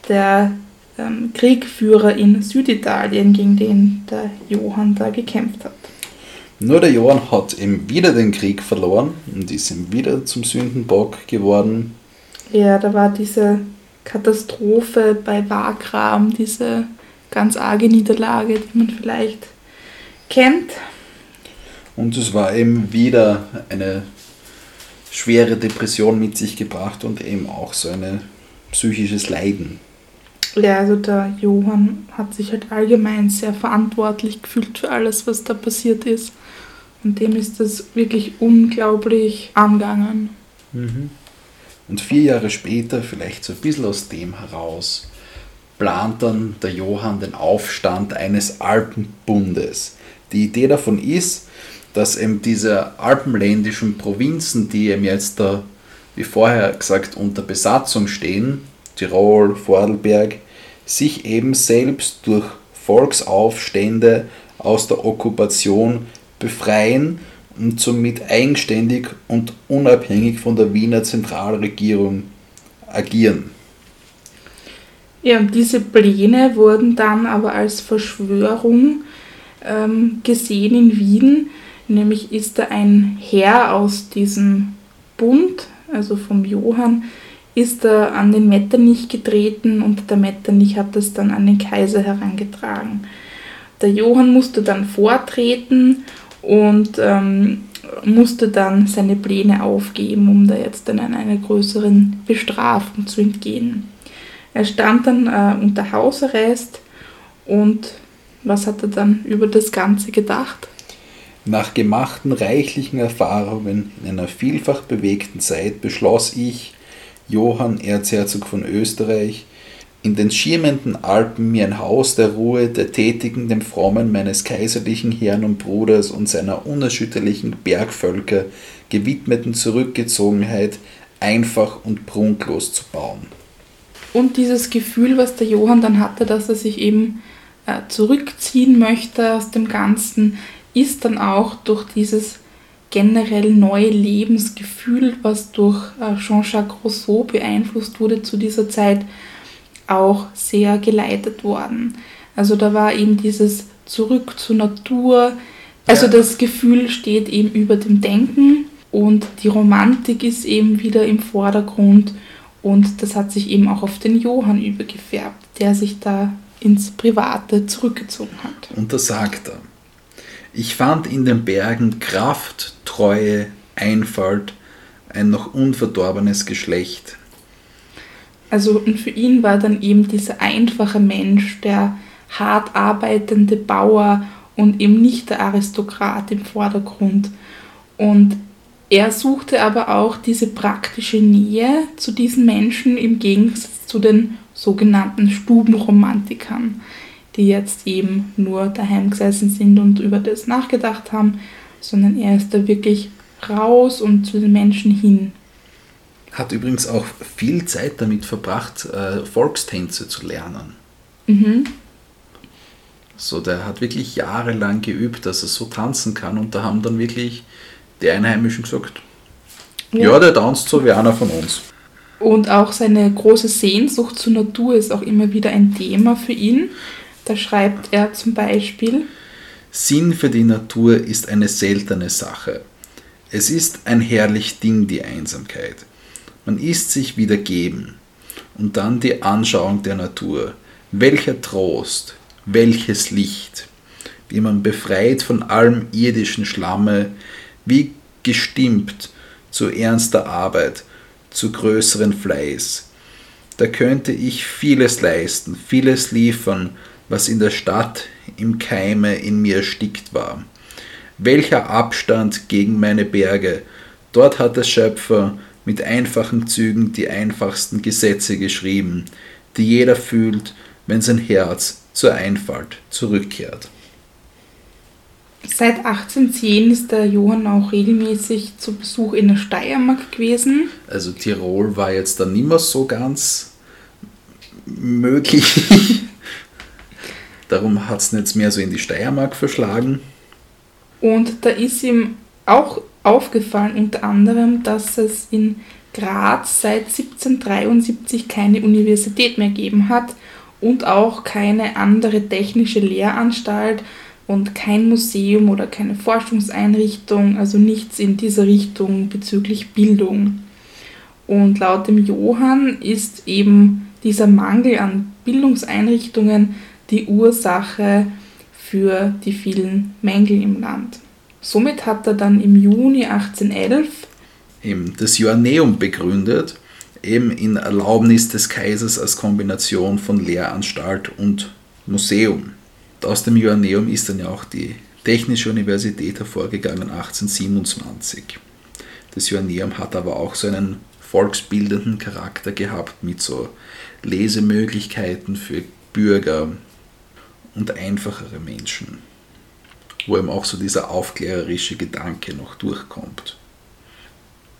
der ähm, Kriegführer in Süditalien, gegen den der Johann da gekämpft hat. Nur der Johann hat eben wieder den Krieg verloren und ist ihm wieder zum Sündenbock geworden. Ja, da war diese Katastrophe bei Wagram, diese ganz arge Niederlage, die man vielleicht kennt. Und es war eben wieder eine schwere Depression mit sich gebracht und eben auch so ein psychisches Leiden. Ja, also der Johann hat sich halt allgemein sehr verantwortlich gefühlt für alles, was da passiert ist. Und dem ist das wirklich unglaublich angegangen. Mhm. Und vier Jahre später, vielleicht so ein bisschen aus dem heraus, plant dann der Johann den Aufstand eines Alpenbundes. Die Idee davon ist, dass eben diese alpenländischen Provinzen, die eben jetzt da, wie vorher gesagt, unter Besatzung stehen, Tirol, Vorarlberg, sich eben selbst durch Volksaufstände aus der Okkupation befreien und somit eigenständig und unabhängig von der Wiener Zentralregierung agieren. Ja, diese Pläne wurden dann aber als Verschwörung ähm, gesehen in Wien. Nämlich ist da ein Herr aus diesem Bund, also vom Johann, ist er an den Metternich getreten und der Metternich hat das dann an den Kaiser herangetragen. Der Johann musste dann vortreten und ähm, musste dann seine Pläne aufgeben, um da jetzt dann einer größeren Bestrafung zu entgehen. Er stand dann äh, unter Hausarrest und was hat er dann über das Ganze gedacht? Nach gemachten reichlichen Erfahrungen in einer vielfach bewegten Zeit beschloss ich, Johann Erzherzog von Österreich, in den schirmenden Alpen mir ein Haus der Ruhe, der tätigen, dem Frommen meines kaiserlichen Herrn und Bruders und seiner unerschütterlichen Bergvölker gewidmeten Zurückgezogenheit einfach und prunklos zu bauen. Und dieses Gefühl, was der Johann dann hatte, dass er sich eben äh, zurückziehen möchte aus dem Ganzen, ist dann auch durch dieses generell neue Lebensgefühl, was durch äh, Jean-Jacques Rousseau beeinflusst wurde zu dieser Zeit, auch sehr geleitet worden. Also da war eben dieses Zurück zur Natur, also das Gefühl steht eben über dem Denken und die Romantik ist eben wieder im Vordergrund und das hat sich eben auch auf den Johann übergefärbt, der sich da ins Private zurückgezogen hat. Und da sagt er, ich fand in den Bergen Kraft, Treue, Einfalt, ein noch unverdorbenes Geschlecht. Also und für ihn war dann eben dieser einfache Mensch, der hart arbeitende Bauer und eben nicht der Aristokrat im Vordergrund. Und er suchte aber auch diese praktische Nähe zu diesen Menschen im Gegensatz zu den sogenannten Stubenromantikern die jetzt eben nur daheim gesessen sind und über das nachgedacht haben, sondern er ist da wirklich raus und zu den Menschen hin. Hat übrigens auch viel Zeit damit verbracht, äh, Volkstänze zu lernen. Mhm. So, der hat wirklich jahrelang geübt, dass er so tanzen kann und da haben dann wirklich die Einheimischen gesagt, ja, ja der tanzt so wie einer von uns. Und auch seine große Sehnsucht zur Natur ist auch immer wieder ein Thema für ihn. Da schreibt er zum Beispiel, Sinn für die Natur ist eine seltene Sache. Es ist ein herrlich Ding, die Einsamkeit. Man ist sich wieder geben. Und dann die Anschauung der Natur. Welcher Trost, welches Licht, wie man befreit von allem irdischen Schlamme, wie gestimmt zu ernster Arbeit, zu größeren Fleiß. Da könnte ich vieles leisten, vieles liefern, was in der Stadt im Keime in mir erstickt war. Welcher Abstand gegen meine Berge, dort hat der Schöpfer mit einfachen Zügen die einfachsten Gesetze geschrieben, die jeder fühlt, wenn sein Herz zur Einfalt zurückkehrt. Seit 1810 ist der Johann auch regelmäßig zu Besuch in der Steiermark gewesen. Also Tirol war jetzt dann nicht mehr so ganz möglich. (laughs) Darum hat es jetzt mehr so in die Steiermark verschlagen. Und da ist ihm auch aufgefallen, unter anderem, dass es in Graz seit 1773 keine Universität mehr gegeben hat und auch keine andere technische Lehranstalt und kein Museum oder keine Forschungseinrichtung, also nichts in dieser Richtung bezüglich Bildung. Und laut dem Johann ist eben dieser Mangel an Bildungseinrichtungen die Ursache für die vielen Mängel im Land. Somit hat er dann im Juni 1811 eben das Joanneum begründet, eben in Erlaubnis des Kaisers als Kombination von Lehranstalt und Museum. Aus dem Joanneum ist dann ja auch die Technische Universität hervorgegangen 1827. Das Joanneum hat aber auch so einen volksbildenden Charakter gehabt mit so Lesemöglichkeiten für Bürger und einfachere Menschen, wo eben auch so dieser aufklärerische Gedanke noch durchkommt.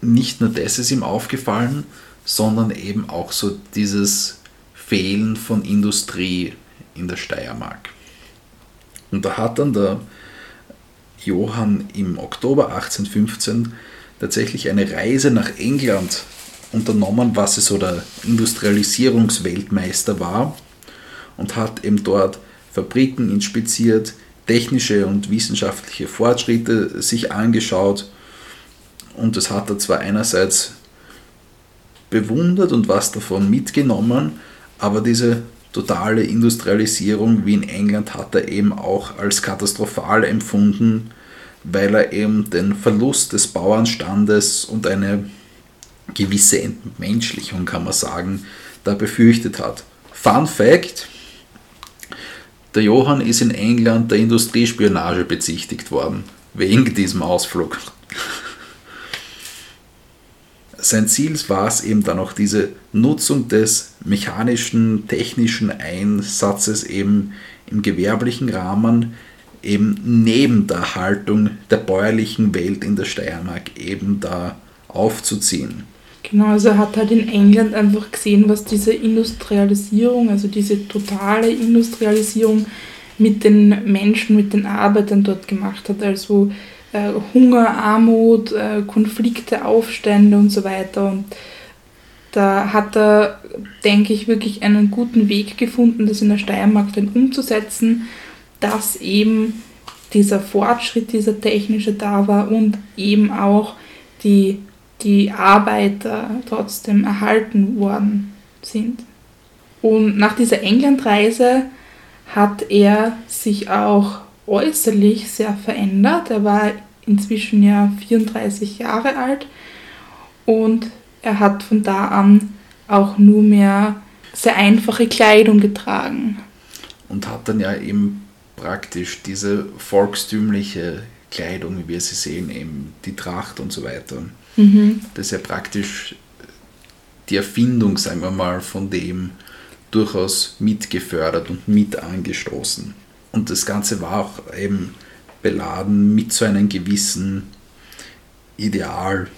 Nicht nur das ist ihm aufgefallen, sondern eben auch so dieses Fehlen von Industrie in der Steiermark. Und da hat dann der Johann im Oktober 1815 tatsächlich eine Reise nach England unternommen, was es so der Industrialisierungsweltmeister war und hat eben dort Fabriken inspiziert, technische und wissenschaftliche Fortschritte sich angeschaut und das hat er zwar einerseits bewundert und was davon mitgenommen, aber diese totale Industrialisierung wie in England hat er eben auch als katastrophal empfunden, weil er eben den Verlust des Bauernstandes und eine gewisse Entmenschlichung, kann man sagen, da befürchtet hat. Fun Fact: Der Johann ist in England der Industriespionage bezichtigt worden, wegen diesem Ausflug. Sein Ziel war es eben dann auch diese Nutzung des mechanischen, technischen Einsatzes eben im gewerblichen Rahmen eben neben der Haltung der bäuerlichen Welt in der Steiermark eben da aufzuziehen. Genau, also er hat halt in England einfach gesehen, was diese Industrialisierung, also diese totale Industrialisierung mit den Menschen, mit den Arbeitern dort gemacht hat. Also äh, Hunger, Armut, äh, Konflikte, Aufstände und so weiter. Und da hat er, denke ich, wirklich einen guten Weg gefunden, das in der Steiermark dann umzusetzen dass eben dieser Fortschritt, dieser technische da war und eben auch die, die Arbeiter trotzdem erhalten worden sind. Und nach dieser Englandreise hat er sich auch äußerlich sehr verändert. Er war inzwischen ja 34 Jahre alt und er hat von da an auch nur mehr sehr einfache Kleidung getragen. Und hat dann ja eben praktisch diese volkstümliche Kleidung, wie wir sie sehen, eben die Tracht und so weiter. Mhm. Das ist ja praktisch die Erfindung, sagen wir mal, von dem durchaus mitgefördert und mit angestoßen. Und das Ganze war auch eben beladen mit so einem gewissen Ideal,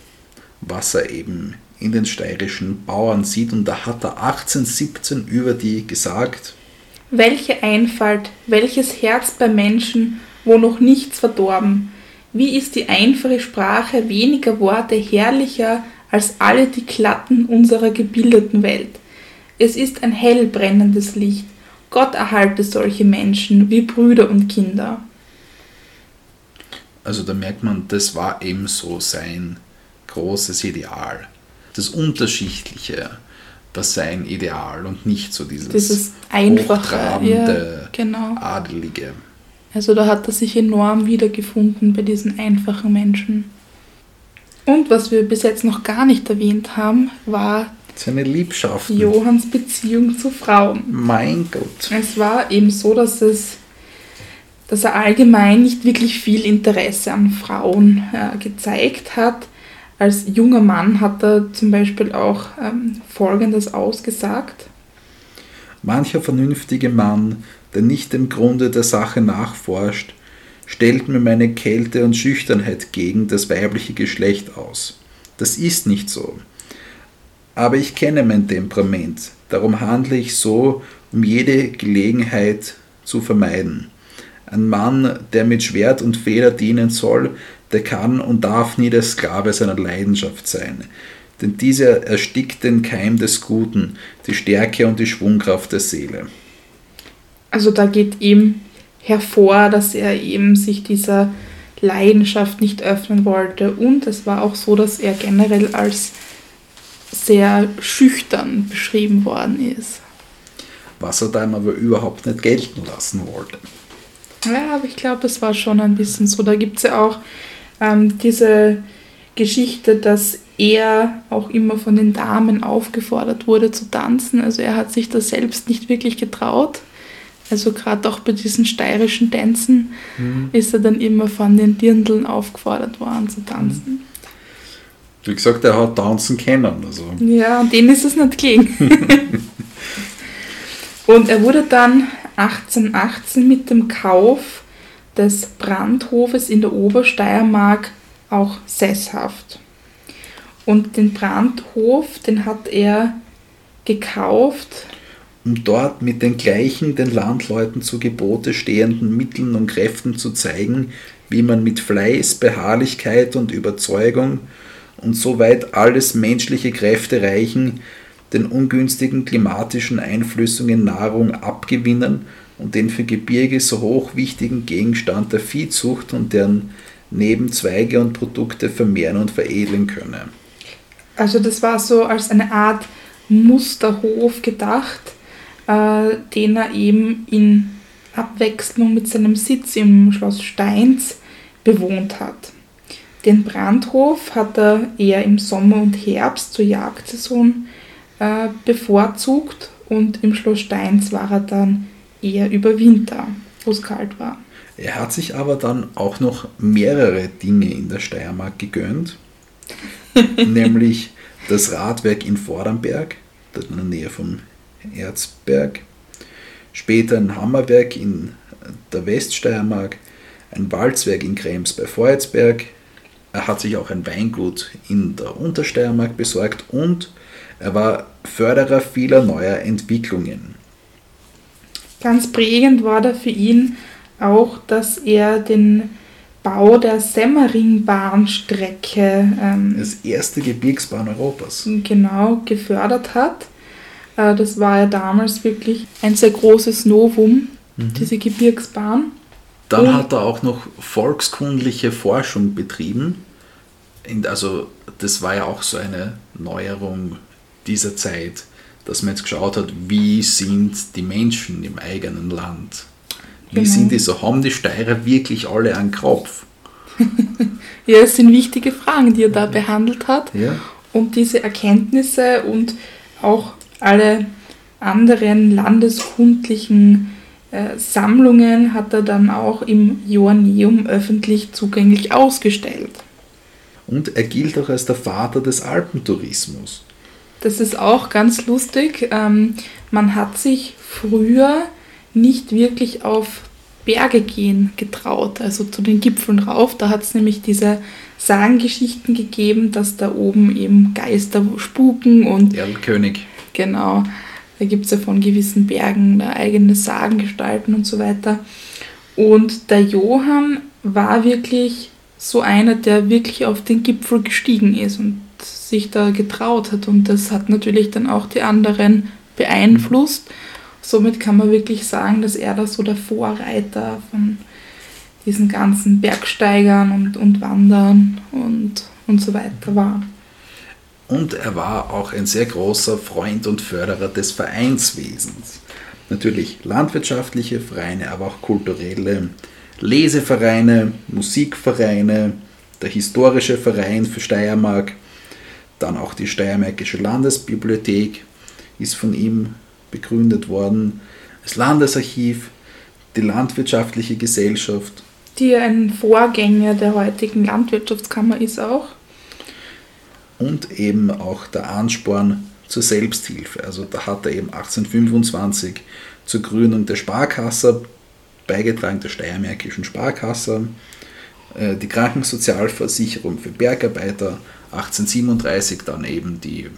was er eben in den steirischen Bauern sieht. Und da hat er 1817 über die gesagt, welche Einfalt, welches Herz bei Menschen, wo noch nichts verdorben. Wie ist die einfache Sprache weniger Worte herrlicher als alle die Glatten unserer gebildeten Welt. Es ist ein hell brennendes Licht. Gott erhalte solche Menschen wie Brüder und Kinder. Also da merkt man, das war eben so sein großes Ideal. Das Unterschichtliche, das sein Ideal und nicht so dieses, dieses einfache, ja, genau. adelige. Also da hat er sich enorm wiedergefunden bei diesen einfachen Menschen. Und was wir bis jetzt noch gar nicht erwähnt haben, war seine Liebschaft. Johanns Beziehung zu Frauen. Mein Gott. Es war eben so, dass es dass er allgemein nicht wirklich viel Interesse an Frauen äh, gezeigt hat. Als junger Mann hat er zum Beispiel auch ähm, Folgendes ausgesagt. Mancher vernünftige Mann, der nicht dem Grunde der Sache nachforscht, stellt mir meine Kälte und Schüchternheit gegen das weibliche Geschlecht aus. Das ist nicht so. Aber ich kenne mein Temperament, darum handle ich so, um jede Gelegenheit zu vermeiden. Ein Mann, der mit Schwert und Feder dienen soll, der kann und darf nie der Sklave seiner Leidenschaft sein. Denn diese erstickt den Keim des Guten, die Stärke und die Schwungkraft der Seele. Also da geht ihm hervor, dass er eben sich dieser Leidenschaft nicht öffnen wollte. Und es war auch so, dass er generell als sehr schüchtern beschrieben worden ist. Was er dann aber überhaupt nicht gelten lassen wollte. Ja, aber ich glaube, es war schon ein bisschen so. Da gibt es ja auch ähm, diese Geschichte, dass er auch immer von den Damen aufgefordert wurde zu tanzen. Also er hat sich das selbst nicht wirklich getraut. Also gerade auch bei diesen steirischen Tänzen mhm. ist er dann immer von den Dirndln aufgefordert worden zu tanzen. Wie gesagt, er hat tanzen kennen. Also. Ja, und denen ist es nicht gelegen. (laughs) Und er wurde dann 1818 mit dem Kauf des Brandhofes in der Obersteiermark auch sesshaft. Und den Brandhof, den hat er gekauft. Um dort mit den gleichen den Landleuten zu Gebote stehenden Mitteln und Kräften zu zeigen, wie man mit Fleiß, Beharrlichkeit und Überzeugung und soweit alles menschliche Kräfte reichen, den ungünstigen klimatischen Einflüssen Nahrung abgewinnen und den für Gebirge so hoch wichtigen Gegenstand der Viehzucht und deren Nebenzweige und Produkte vermehren und veredeln könne. Also das war so als eine Art Musterhof gedacht, äh, den er eben in Abwechslung mit seinem Sitz im Schloss Steins bewohnt hat. Den Brandhof hat er eher im Sommer und Herbst zur Jagdsaison äh, bevorzugt und im Schloss Steins war er dann eher über Winter, wo es kalt war. Er hat sich aber dann auch noch mehrere Dinge in der Steiermark gegönnt, (laughs) nämlich das Radwerk in Vordernberg, in der Nähe vom Erzberg, später ein Hammerwerk in der Weststeiermark, ein Walzwerk in Krems bei Vorheitsberg, er hat sich auch ein Weingut in der Untersteiermark besorgt und er war Förderer vieler neuer Entwicklungen. Ganz prägend war da für ihn auch, dass er den Bau der Semmering-Bahnstrecke, ähm, das erste Gebirgsbahn Europas, genau gefördert hat. Äh, das war ja damals wirklich ein sehr großes Novum, mhm. diese Gebirgsbahn. Dann Und hat er auch noch volkskundliche Forschung betrieben. Also das war ja auch so eine Neuerung dieser Zeit, dass man jetzt geschaut hat, wie sind die Menschen im eigenen Land? Wie genau. sind die so? Haben die Steirer wirklich alle einen Kopf? (laughs) ja, es sind wichtige Fragen, die er da behandelt hat. Ja. Und diese Erkenntnisse und auch alle anderen landeskundlichen äh, Sammlungen hat er dann auch im Joanneum öffentlich zugänglich ausgestellt. Und er gilt auch als der Vater des Alpentourismus. Das ist auch ganz lustig. Ähm, man hat sich früher nicht wirklich auf Berge gehen getraut, also zu den Gipfeln rauf. Da hat es nämlich diese Sagengeschichten gegeben, dass da oben eben Geister spuken und. Erlkönig. Genau. Da gibt es ja von gewissen Bergen eigene Sagengestalten und so weiter. Und der Johann war wirklich so einer, der wirklich auf den Gipfel gestiegen ist und sich da getraut hat. Und das hat natürlich dann auch die anderen beeinflusst. Somit kann man wirklich sagen, dass er da so der Vorreiter von diesen ganzen Bergsteigern und, und Wandern und, und so weiter war. Und er war auch ein sehr großer Freund und Förderer des Vereinswesens. Natürlich landwirtschaftliche Vereine, aber auch kulturelle Lesevereine, Musikvereine, der Historische Verein für Steiermark, dann auch die Steiermärkische Landesbibliothek ist von ihm begründet worden, das Landesarchiv, die Landwirtschaftliche Gesellschaft. Die ein Vorgänger der heutigen Landwirtschaftskammer ist auch. Und eben auch der Ansporn zur Selbsthilfe. Also da hat er eben 1825 zur Gründung der Sparkasse beigetragen, der Steiermärkischen Sparkasse, äh, die Krankensozialversicherung für Bergarbeiter, 1837 dann eben die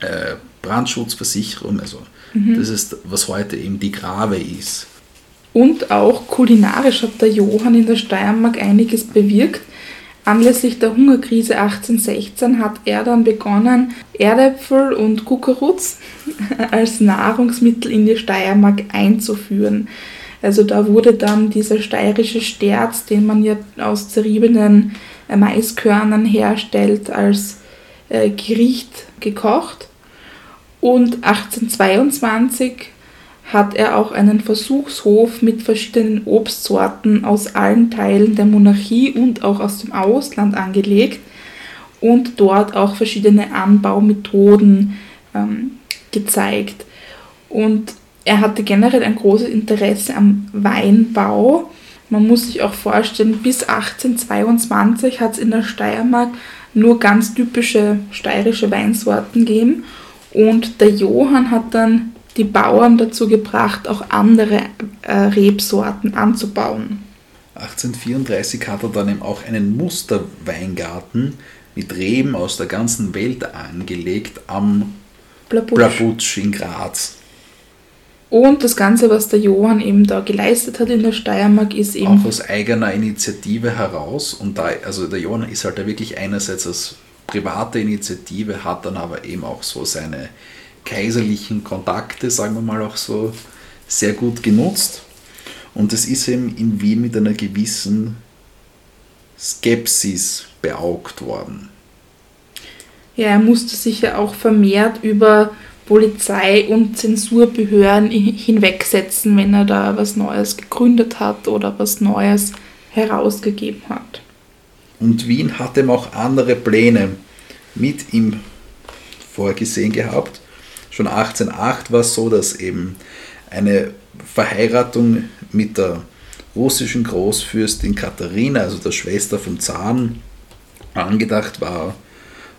äh, Brandschutzversicherung, also mhm. das ist, was heute eben die Grave ist. Und auch kulinarisch hat der Johann in der Steiermark einiges bewirkt. Anlässlich der Hungerkrise 1816 hat er dann begonnen, Erdäpfel und Kukuruz (laughs) als Nahrungsmittel in die Steiermark einzuführen. Also da wurde dann dieser steirische Sterz, den man ja aus zerriebenen äh, Maiskörnern herstellt, als äh, Gericht gekocht. Und 1822 hat er auch einen Versuchshof mit verschiedenen Obstsorten aus allen Teilen der Monarchie und auch aus dem Ausland angelegt und dort auch verschiedene Anbaumethoden ähm, gezeigt. Und er hatte generell ein großes Interesse am Weinbau. Man muss sich auch vorstellen, bis 1822 hat es in der Steiermark nur ganz typische steirische Weinsorten gegeben. Und der Johann hat dann die Bauern dazu gebracht, auch andere äh, Rebsorten anzubauen. 1834 hat er dann eben auch einen Musterweingarten mit Reben aus der ganzen Welt angelegt am Blabutsch. In Graz. Und das Ganze, was der Johann eben da geleistet hat in der Steiermark, ist eben Auch aus eigener Initiative heraus. Und da, also der Johann ist halt da wirklich einerseits als private Initiative, hat dann aber eben auch so seine kaiserlichen Kontakte, sagen wir mal auch so, sehr gut genutzt. Und es ist eben in Wien mit einer gewissen Skepsis beaugt worden. Ja, er musste sich ja auch vermehrt über Polizei und Zensurbehörden hi- hinwegsetzen, wenn er da was Neues gegründet hat oder was Neues herausgegeben hat. Und Wien hat ihm auch andere Pläne mit ihm vorgesehen gehabt. Schon 1808 war es so, dass eben eine Verheiratung mit der russischen Großfürstin Katharina, also der Schwester vom Zaren, angedacht war,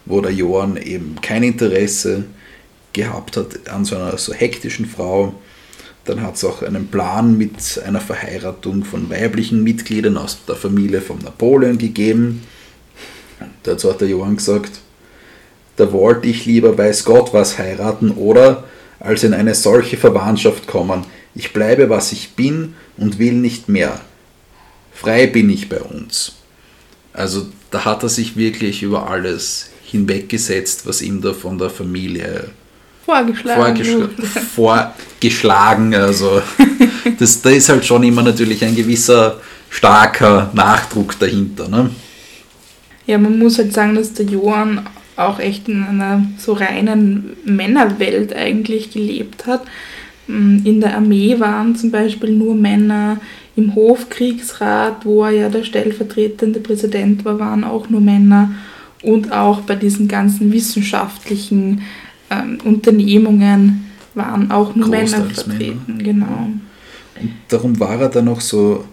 wo der Johann eben kein Interesse gehabt hat an so einer so hektischen Frau. Dann hat es auch einen Plan mit einer Verheiratung von weiblichen Mitgliedern aus der Familie von Napoleon gegeben. Dazu hat der Johann gesagt, da wollte ich lieber weiß Gott was heiraten oder als in eine solche Verwandtschaft kommen. Ich bleibe, was ich bin und will nicht mehr. Frei bin ich bei uns. Also da hat er sich wirklich über alles hinweggesetzt, was ihm da von der Familie Vorgeschlagen. vorgeschl (laughs) vorgeschlagen. Also (laughs) das, da ist halt schon immer natürlich ein gewisser starker Nachdruck dahinter. Ne? Ja, man muss halt sagen, dass der Johann auch echt in einer so reinen Männerwelt eigentlich gelebt hat. Mm, In der Armee waren zum Beispiel nur Männer, im Hofkriegsrat, wo er ja der stellvertretende Präsident war, waren auch nur Männer und auch bei diesen ganzen wissenschaftlichen ähm, Unternehmungen waren auch nur Männer vertreten. Genau. Und darum war er dann auch so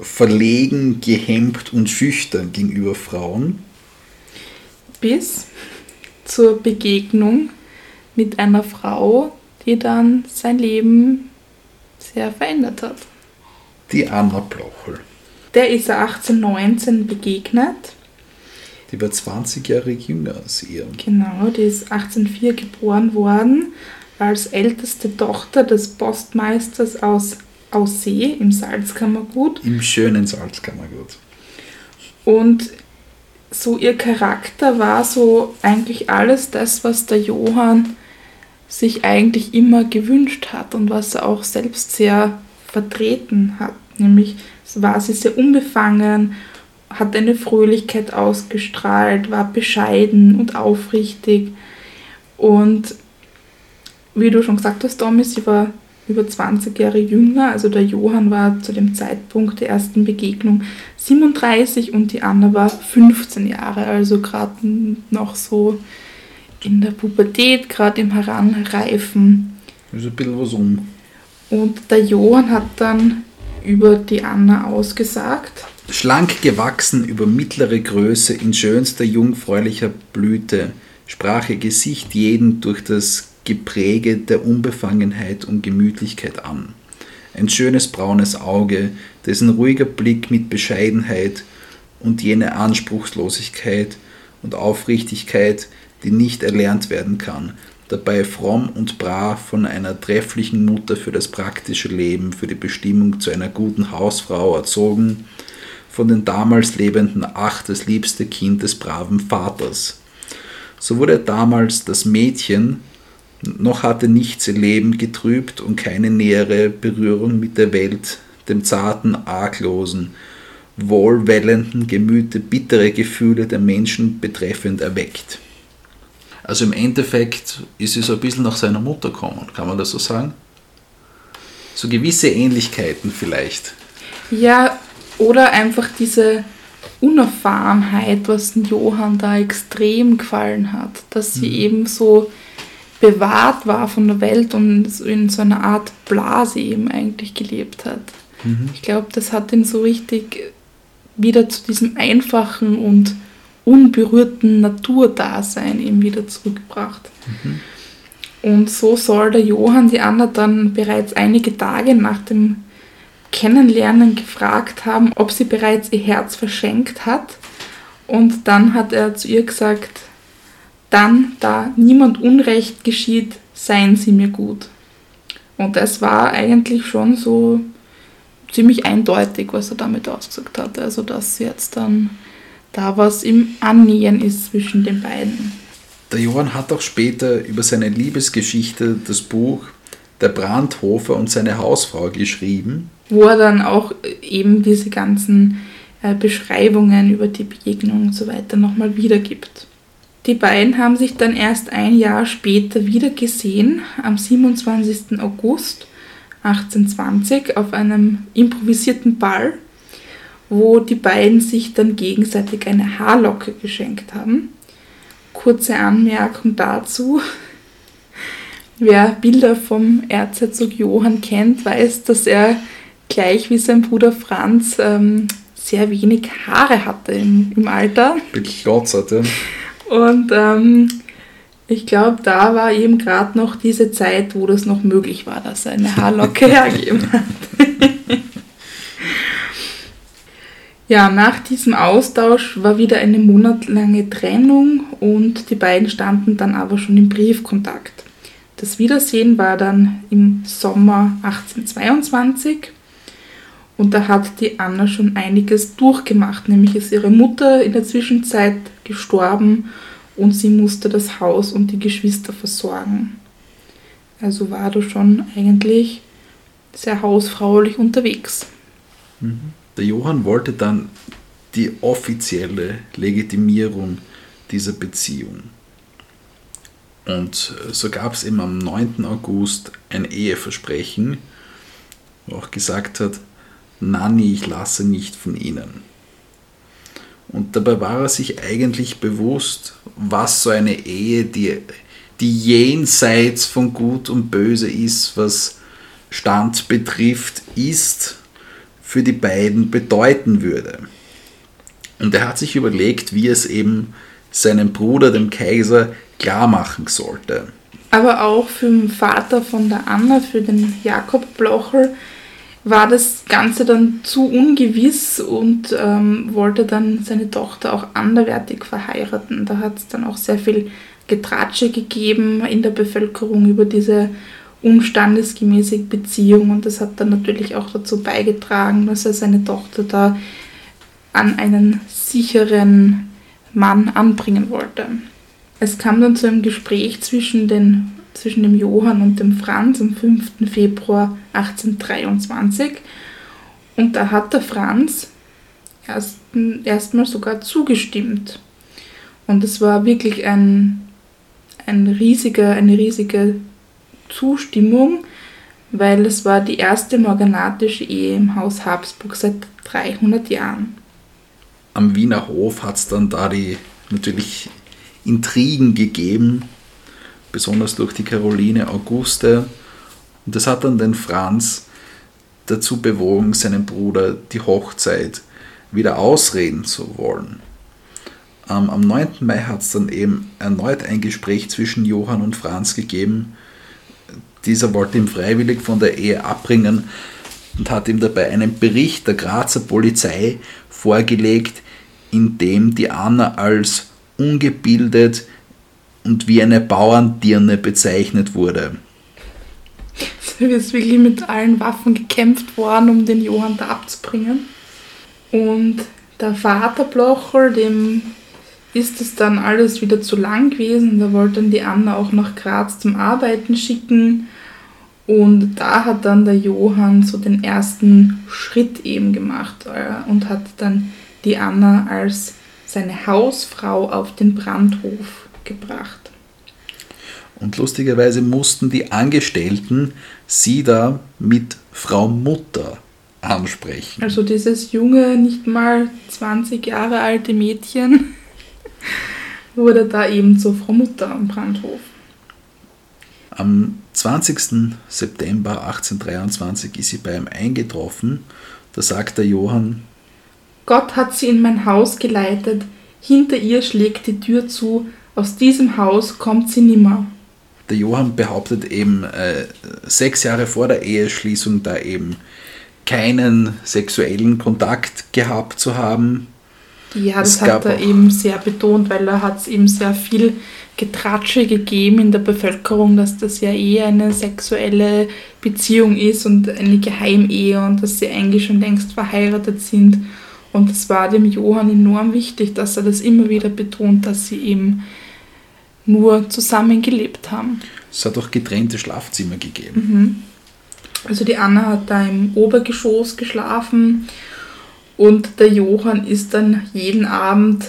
verlegen, gehemmt und schüchtern gegenüber Frauen. Bis zur Begegnung mit einer Frau, die dann sein Leben sehr verändert hat. Die Anna Blochel. Der ist er 1819 begegnet. Die war 20 Jahre jünger als er. Genau, die ist 1804 geboren worden als älteste Tochter des Postmeisters aus Aussee im Salzkammergut. Im schönen Salzkammergut. Und so ihr Charakter war so eigentlich alles das, was der Johann sich eigentlich immer gewünscht hat und was er auch selbst sehr vertreten hat. Nämlich war sie sehr unbefangen, hat eine Fröhlichkeit ausgestrahlt, war bescheiden und aufrichtig. Und wie du schon gesagt hast, Tommy, sie war über 20 Jahre jünger. Also der Johann war zu dem Zeitpunkt der ersten Begegnung 37 und die Anna war 15 Jahre, also gerade noch so in der Pubertät, gerade im Heranreifen. Ist ein bisschen was um. Und der Johann hat dann über die Anna ausgesagt, Schlank gewachsen über mittlere Größe, in schönster jungfräulicher Blüte, sprach ihr Gesicht jeden durch das Gepräge der Unbefangenheit und Gemütlichkeit an. Ein schönes braunes Auge, dessen ruhiger Blick mit Bescheidenheit und jene Anspruchslosigkeit und Aufrichtigkeit, die nicht erlernt werden kann, dabei fromm und brav von einer trefflichen Mutter für das praktische Leben, für die Bestimmung zu einer guten Hausfrau erzogen, von den damals Lebenden acht das liebste Kind des braven Vaters. So wurde damals das Mädchen, noch hatte nichts ihr Leben getrübt und keine nähere Berührung mit der Welt, dem zarten, arglosen, wohlwellenden Gemüte bittere Gefühle der Menschen betreffend erweckt. Also im Endeffekt ist sie so ein bisschen nach seiner Mutter gekommen, kann man das so sagen? So gewisse Ähnlichkeiten vielleicht. ja, oder einfach diese Unerfahrenheit, was Johann da extrem gefallen hat, dass sie eben so bewahrt war von der Welt und in so einer Art Blase eben eigentlich gelebt hat. Ich glaube, das hat ihn so richtig wieder zu diesem einfachen und unberührten Naturdasein eben wieder zurückgebracht. Und so soll der Johann die Anna dann bereits einige Tage nach dem Kennenlernen gefragt haben, ob sie bereits ihr Herz verschenkt hat. Und dann hat er zu ihr gesagt, dann, da niemand Unrecht geschieht, seien Sie mir gut. Und das war eigentlich schon so ziemlich eindeutig, was er damit ausgesagt hat. Also, dass jetzt dann da was im Annähern ist zwischen den beiden. Der Johann hat auch später über seine Liebesgeschichte das Buch Der Brandhofer und seine Hausfrau geschrieben. Wo er dann auch eben diese ganzen äh, Beschreibungen über die Begegnung und so weiter nochmal wiedergibt. Die beiden haben sich dann erst ein Jahr später wieder gesehen, am 27. August 1820 auf einem improvisierten Ball, wo die beiden sich dann gegenseitig eine Haarlocke geschenkt haben. Kurze Anmerkung dazu. (laughs) Wer Bilder vom Erzherzog Johann kennt, weiß, dass er gleich wie sein Bruder Franz ähm, sehr wenig Haare hatte im, im Alter. Beklotzerte. Und ähm, ich glaube, da war eben gerade noch diese Zeit, wo das noch möglich war, dass er eine Haarlocke (laughs) hergeben hat. (laughs) ja, nach diesem Austausch war wieder eine monatlange Trennung und die beiden standen dann aber schon im Briefkontakt. Das Wiedersehen war dann im Sommer 1822 und da hat die Anna schon einiges durchgemacht, nämlich ist ihre Mutter in der Zwischenzeit gestorben und sie musste das Haus und die Geschwister versorgen. Also war du schon eigentlich sehr hausfraulich unterwegs. Mhm. Der Johann wollte dann die offizielle Legitimierung dieser Beziehung. Und so gab es ihm am 9. August ein Eheversprechen, wo auch gesagt hat, Nanni, ich lasse nicht von ihnen. Und dabei war er sich eigentlich bewusst, was so eine Ehe, die, die jenseits von Gut und Böse ist, was Stand betrifft, ist, für die beiden bedeuten würde. Und er hat sich überlegt, wie es eben seinem Bruder, dem Kaiser, klar machen sollte. Aber auch für den Vater von der Anna, für den Jakob Blocher, war das Ganze dann zu ungewiss und ähm, wollte dann seine Tochter auch anderweitig verheiraten. Da hat es dann auch sehr viel Getratsche gegeben in der Bevölkerung über diese unstandesgemäße Beziehung und das hat dann natürlich auch dazu beigetragen, dass er seine Tochter da an einen sicheren Mann anbringen wollte. Es kam dann zu einem Gespräch zwischen den zwischen dem Johann und dem Franz am 5. Februar 1823. Und da hat der Franz erstmal erst sogar zugestimmt. Und es war wirklich ein, ein riesiger, eine riesige Zustimmung, weil es war die erste morganatische Ehe im Haus Habsburg seit 300 Jahren. Am Wiener Hof hat es dann da die natürlich Intrigen gegeben, besonders durch die Caroline Auguste. Und das hat dann den Franz dazu bewogen, seinem Bruder die Hochzeit wieder ausreden zu wollen. Am 9. Mai hat es dann eben erneut ein Gespräch zwischen Johann und Franz gegeben. Dieser wollte ihn freiwillig von der Ehe abbringen und hat ihm dabei einen Bericht der Grazer Polizei vorgelegt, in dem die Anna als ungebildet, und wie eine Bauerndirne bezeichnet wurde. Es ist wirklich mit allen Waffen gekämpft worden, um den Johann da abzubringen. Und der Vater Blocher, dem ist es dann alles wieder zu lang gewesen. Da wollte dann die Anna auch nach Graz zum Arbeiten schicken. Und da hat dann der Johann so den ersten Schritt eben gemacht äh, und hat dann die Anna als seine Hausfrau auf den Brandhof gebracht. Und lustigerweise mussten die Angestellten sie da mit Frau Mutter ansprechen. Also dieses junge, nicht mal 20 Jahre alte Mädchen (laughs) wurde da eben zur Frau Mutter am Brandhof. Am 20. September 1823 ist sie bei ihm eingetroffen. Da sagt der Johann, Gott hat sie in mein Haus geleitet, hinter ihr schlägt die Tür zu, aus diesem Haus kommt sie nimmer. Der Johann behauptet eben äh, sechs Jahre vor der Eheschließung da eben keinen sexuellen Kontakt gehabt zu haben. Ja, das es hat er eben sehr betont, weil er hat es eben sehr viel Getratsche gegeben in der Bevölkerung, dass das ja eher eine sexuelle Beziehung ist und eine Geheimehe und dass sie eigentlich schon längst verheiratet sind. Und es war dem Johann enorm wichtig, dass er das immer wieder betont, dass sie eben nur zusammen gelebt haben. Es hat auch getrennte Schlafzimmer gegeben. Mhm. Also die Anna hat da im Obergeschoss geschlafen und der Johann ist dann jeden Abend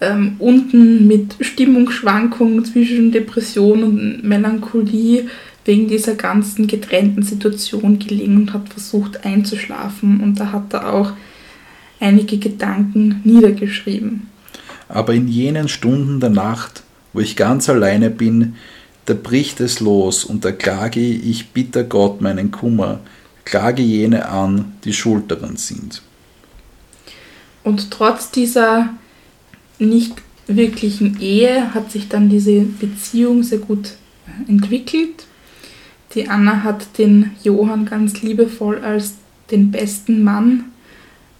ähm, unten mit Stimmungsschwankungen zwischen Depression und Melancholie wegen dieser ganzen getrennten Situation gelegen und hat versucht einzuschlafen. Und da hat er auch einige Gedanken niedergeschrieben. Aber in jenen Stunden der Nacht, wo ich ganz alleine bin, da bricht es los und da klage ich bitter Gott meinen Kummer, klage jene an, die schuld daran sind. Und trotz dieser nicht wirklichen Ehe hat sich dann diese Beziehung sehr gut entwickelt. Die Anna hat den Johann ganz liebevoll als den besten Mann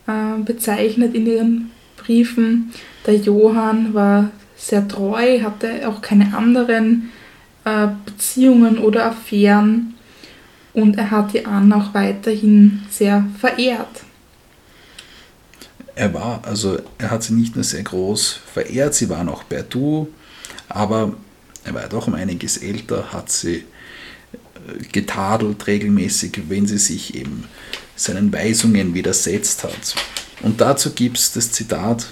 äh, bezeichnet in ihren Briefen. Der Johann war sehr treu, hatte auch keine anderen äh, Beziehungen oder Affären und er hat die Anna auch weiterhin sehr verehrt. Er war, also er hat sie nicht nur sehr groß verehrt, sie waren auch per Du, aber er war doch um einiges älter, hat sie äh, getadelt regelmäßig, wenn sie sich eben seinen Weisungen widersetzt hat. Und dazu gibt es das Zitat.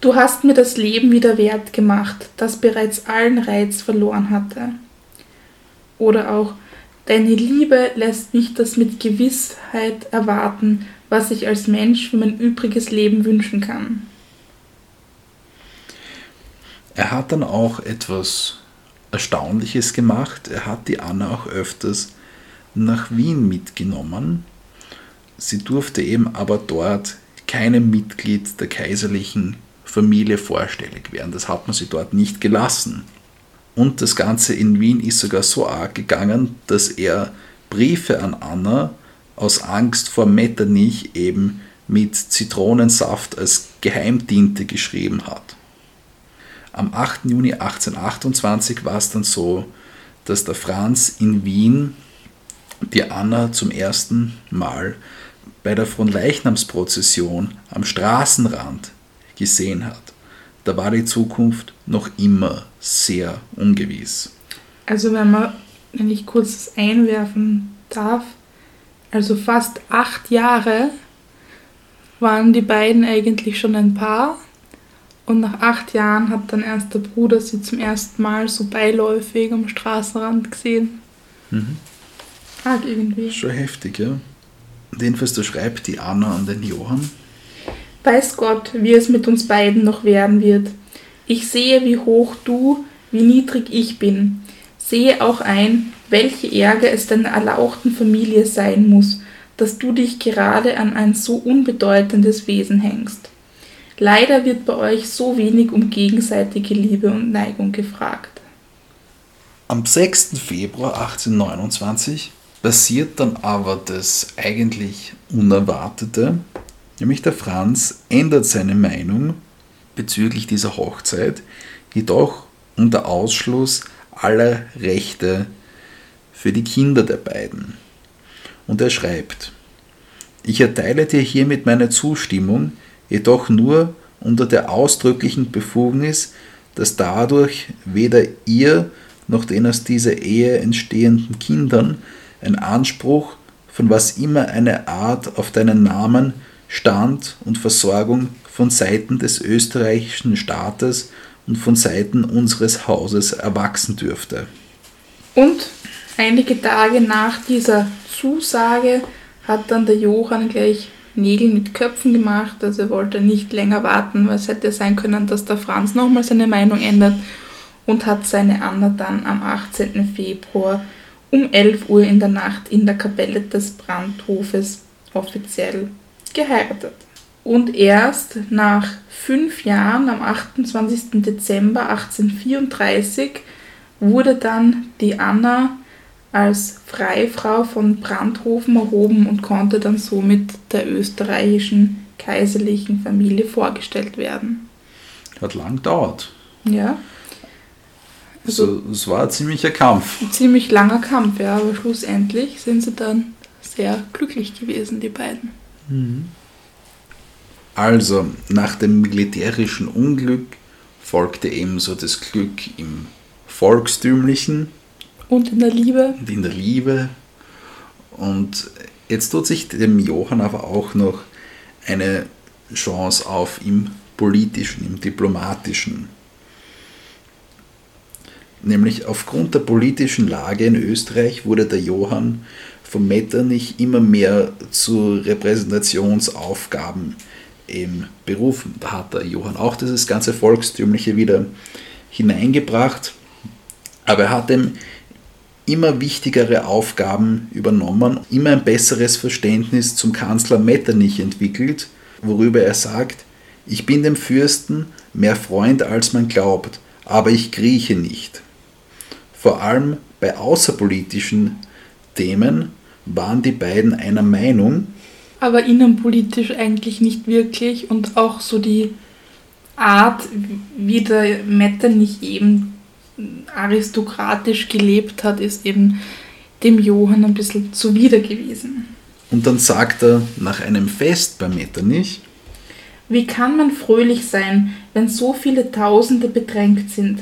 Du hast mir das Leben wieder wert gemacht, das bereits allen Reiz verloren hatte. Oder auch, deine Liebe lässt mich das mit Gewissheit erwarten, was ich als Mensch für mein übriges Leben wünschen kann. Er hat dann auch etwas Erstaunliches gemacht. Er hat die Anna auch öfters nach Wien mitgenommen. Sie durfte eben aber dort keinem Mitglied der kaiserlichen Familie vorstellig werden. Das hat man sie dort nicht gelassen. Und das Ganze in Wien ist sogar so arg gegangen, dass er Briefe an Anna aus Angst vor Metternich eben mit Zitronensaft als Geheimtinte geschrieben hat. Am 8. Juni 1828 war es dann so, dass der Franz in Wien die Anna zum ersten Mal bei der Fronleichnamsprozession am Straßenrand gesehen hat. Da war die Zukunft noch immer sehr ungewiss. Also wenn man, wenn ich kurz das einwerfen darf, also fast acht Jahre waren die beiden eigentlich schon ein Paar. Und nach acht Jahren hat dann erst der Bruder sie zum ersten Mal so beiläufig am Straßenrand gesehen. Mhm. Arg irgendwie. Schon heftig, ja. Jedenfalls, da schreibt die Anna an den Johann. Weiß Gott, wie es mit uns beiden noch werden wird. Ich sehe, wie hoch du, wie niedrig ich bin. Sehe auch ein, welche Ärger es deiner erlauchten Familie sein muss, dass du dich gerade an ein so unbedeutendes Wesen hängst. Leider wird bei euch so wenig um gegenseitige Liebe und Neigung gefragt. Am 6. Februar 1829 passiert dann aber das eigentlich Unerwartete, nämlich der Franz ändert seine Meinung bezüglich dieser Hochzeit, jedoch unter Ausschluss aller Rechte für die Kinder der beiden. Und er schreibt, ich erteile dir hiermit meine Zustimmung, jedoch nur unter der ausdrücklichen Befugnis, dass dadurch weder ihr noch den aus dieser Ehe entstehenden Kindern ein Anspruch von was immer eine Art auf deinen Namen, Stand und Versorgung von Seiten des österreichischen Staates und von Seiten unseres Hauses erwachsen dürfte. Und Einige Tage nach dieser Zusage hat dann der Johann gleich Nägel mit Köpfen gemacht. Also er wollte nicht länger warten, weil es hätte sein können, dass der Franz nochmal seine Meinung ändert und hat seine Anna dann am 18. Februar um 11 Uhr in der Nacht in der Kapelle des Brandhofes offiziell geheiratet. Und erst nach fünf Jahren, am 28. Dezember 1834, wurde dann die Anna als Freifrau von Brandhofen erhoben und konnte dann somit der österreichischen kaiserlichen Familie vorgestellt werden. Hat lang gedauert. Ja. Also, es war ein ziemlicher Kampf. Ein ziemlich langer Kampf, ja, aber schlussendlich sind sie dann sehr glücklich gewesen, die beiden. Also, nach dem militärischen Unglück folgte ebenso das Glück im Volkstümlichen Und in der Liebe, und in der Liebe. Und jetzt tut sich dem Johann aber auch noch eine Chance auf im politischen, im diplomatischen. Nämlich aufgrund der politischen Lage in Österreich wurde der Johann von Metternich immer mehr zu Repräsentationsaufgaben eben berufen. Da hat der Johann auch dieses ganze Volkstümliche wieder hineingebracht, aber er hat ihm immer wichtigere Aufgaben übernommen, immer ein besseres Verständnis zum Kanzler Metternich entwickelt, worüber er sagt, ich bin dem Fürsten mehr Freund als man glaubt, aber ich krieche nicht. Vor allem bei außerpolitischen Themen waren die beiden einer Meinung, aber innenpolitisch eigentlich nicht wirklich. Und auch so die Art, wie der Metternich eben aristokratisch gelebt hat, ist eben dem Johann ein bisschen zuwider gewesen. und dann sagt er nach einem Fest bei Metternich, Wie kann man fröhlich sein, wenn so viele Tausende bedrängt sind,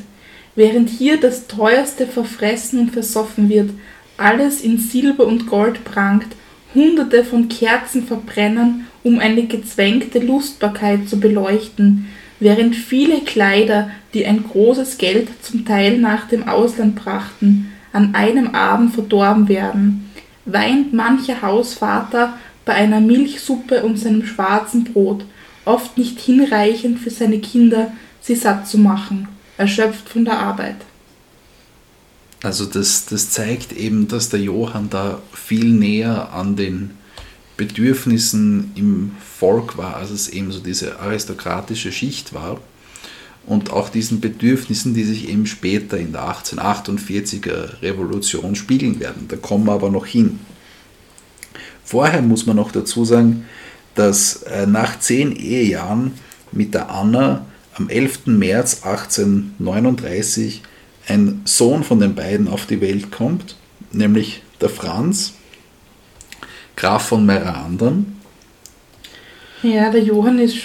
während hier das teuerste verfressen und versoffen wird, alles in Silber und Gold prangt, hunderte von Kerzen verbrennen, um eine gezwängte Lustbarkeit zu beleuchten, während viele Kleider, die ein großes Geld zum Teil nach dem Ausland brachten, an einem Abend verdorben werden, weint mancher Hausvater bei einer Milchsuppe und seinem schwarzen Brot, oft nicht hinreichend für seine Kinder, sie satt zu machen, erschöpft von der Arbeit. Also das, das zeigt eben, dass der Johann da viel näher an den Bedürfnissen im Volk war, als es eben so diese aristokratische Schicht war. Und auch diesen Bedürfnissen, die sich eben später in der 1848er Revolution spiegeln werden. Da kommen wir aber noch hin. Vorher muss man noch dazu sagen, dass äh, nach zehn Ehejahren mit der Anna am 11. März 1839 ein Sohn von den beiden auf die Welt kommt, nämlich der Franz, Graf von Merandern. Ja, der Johann ist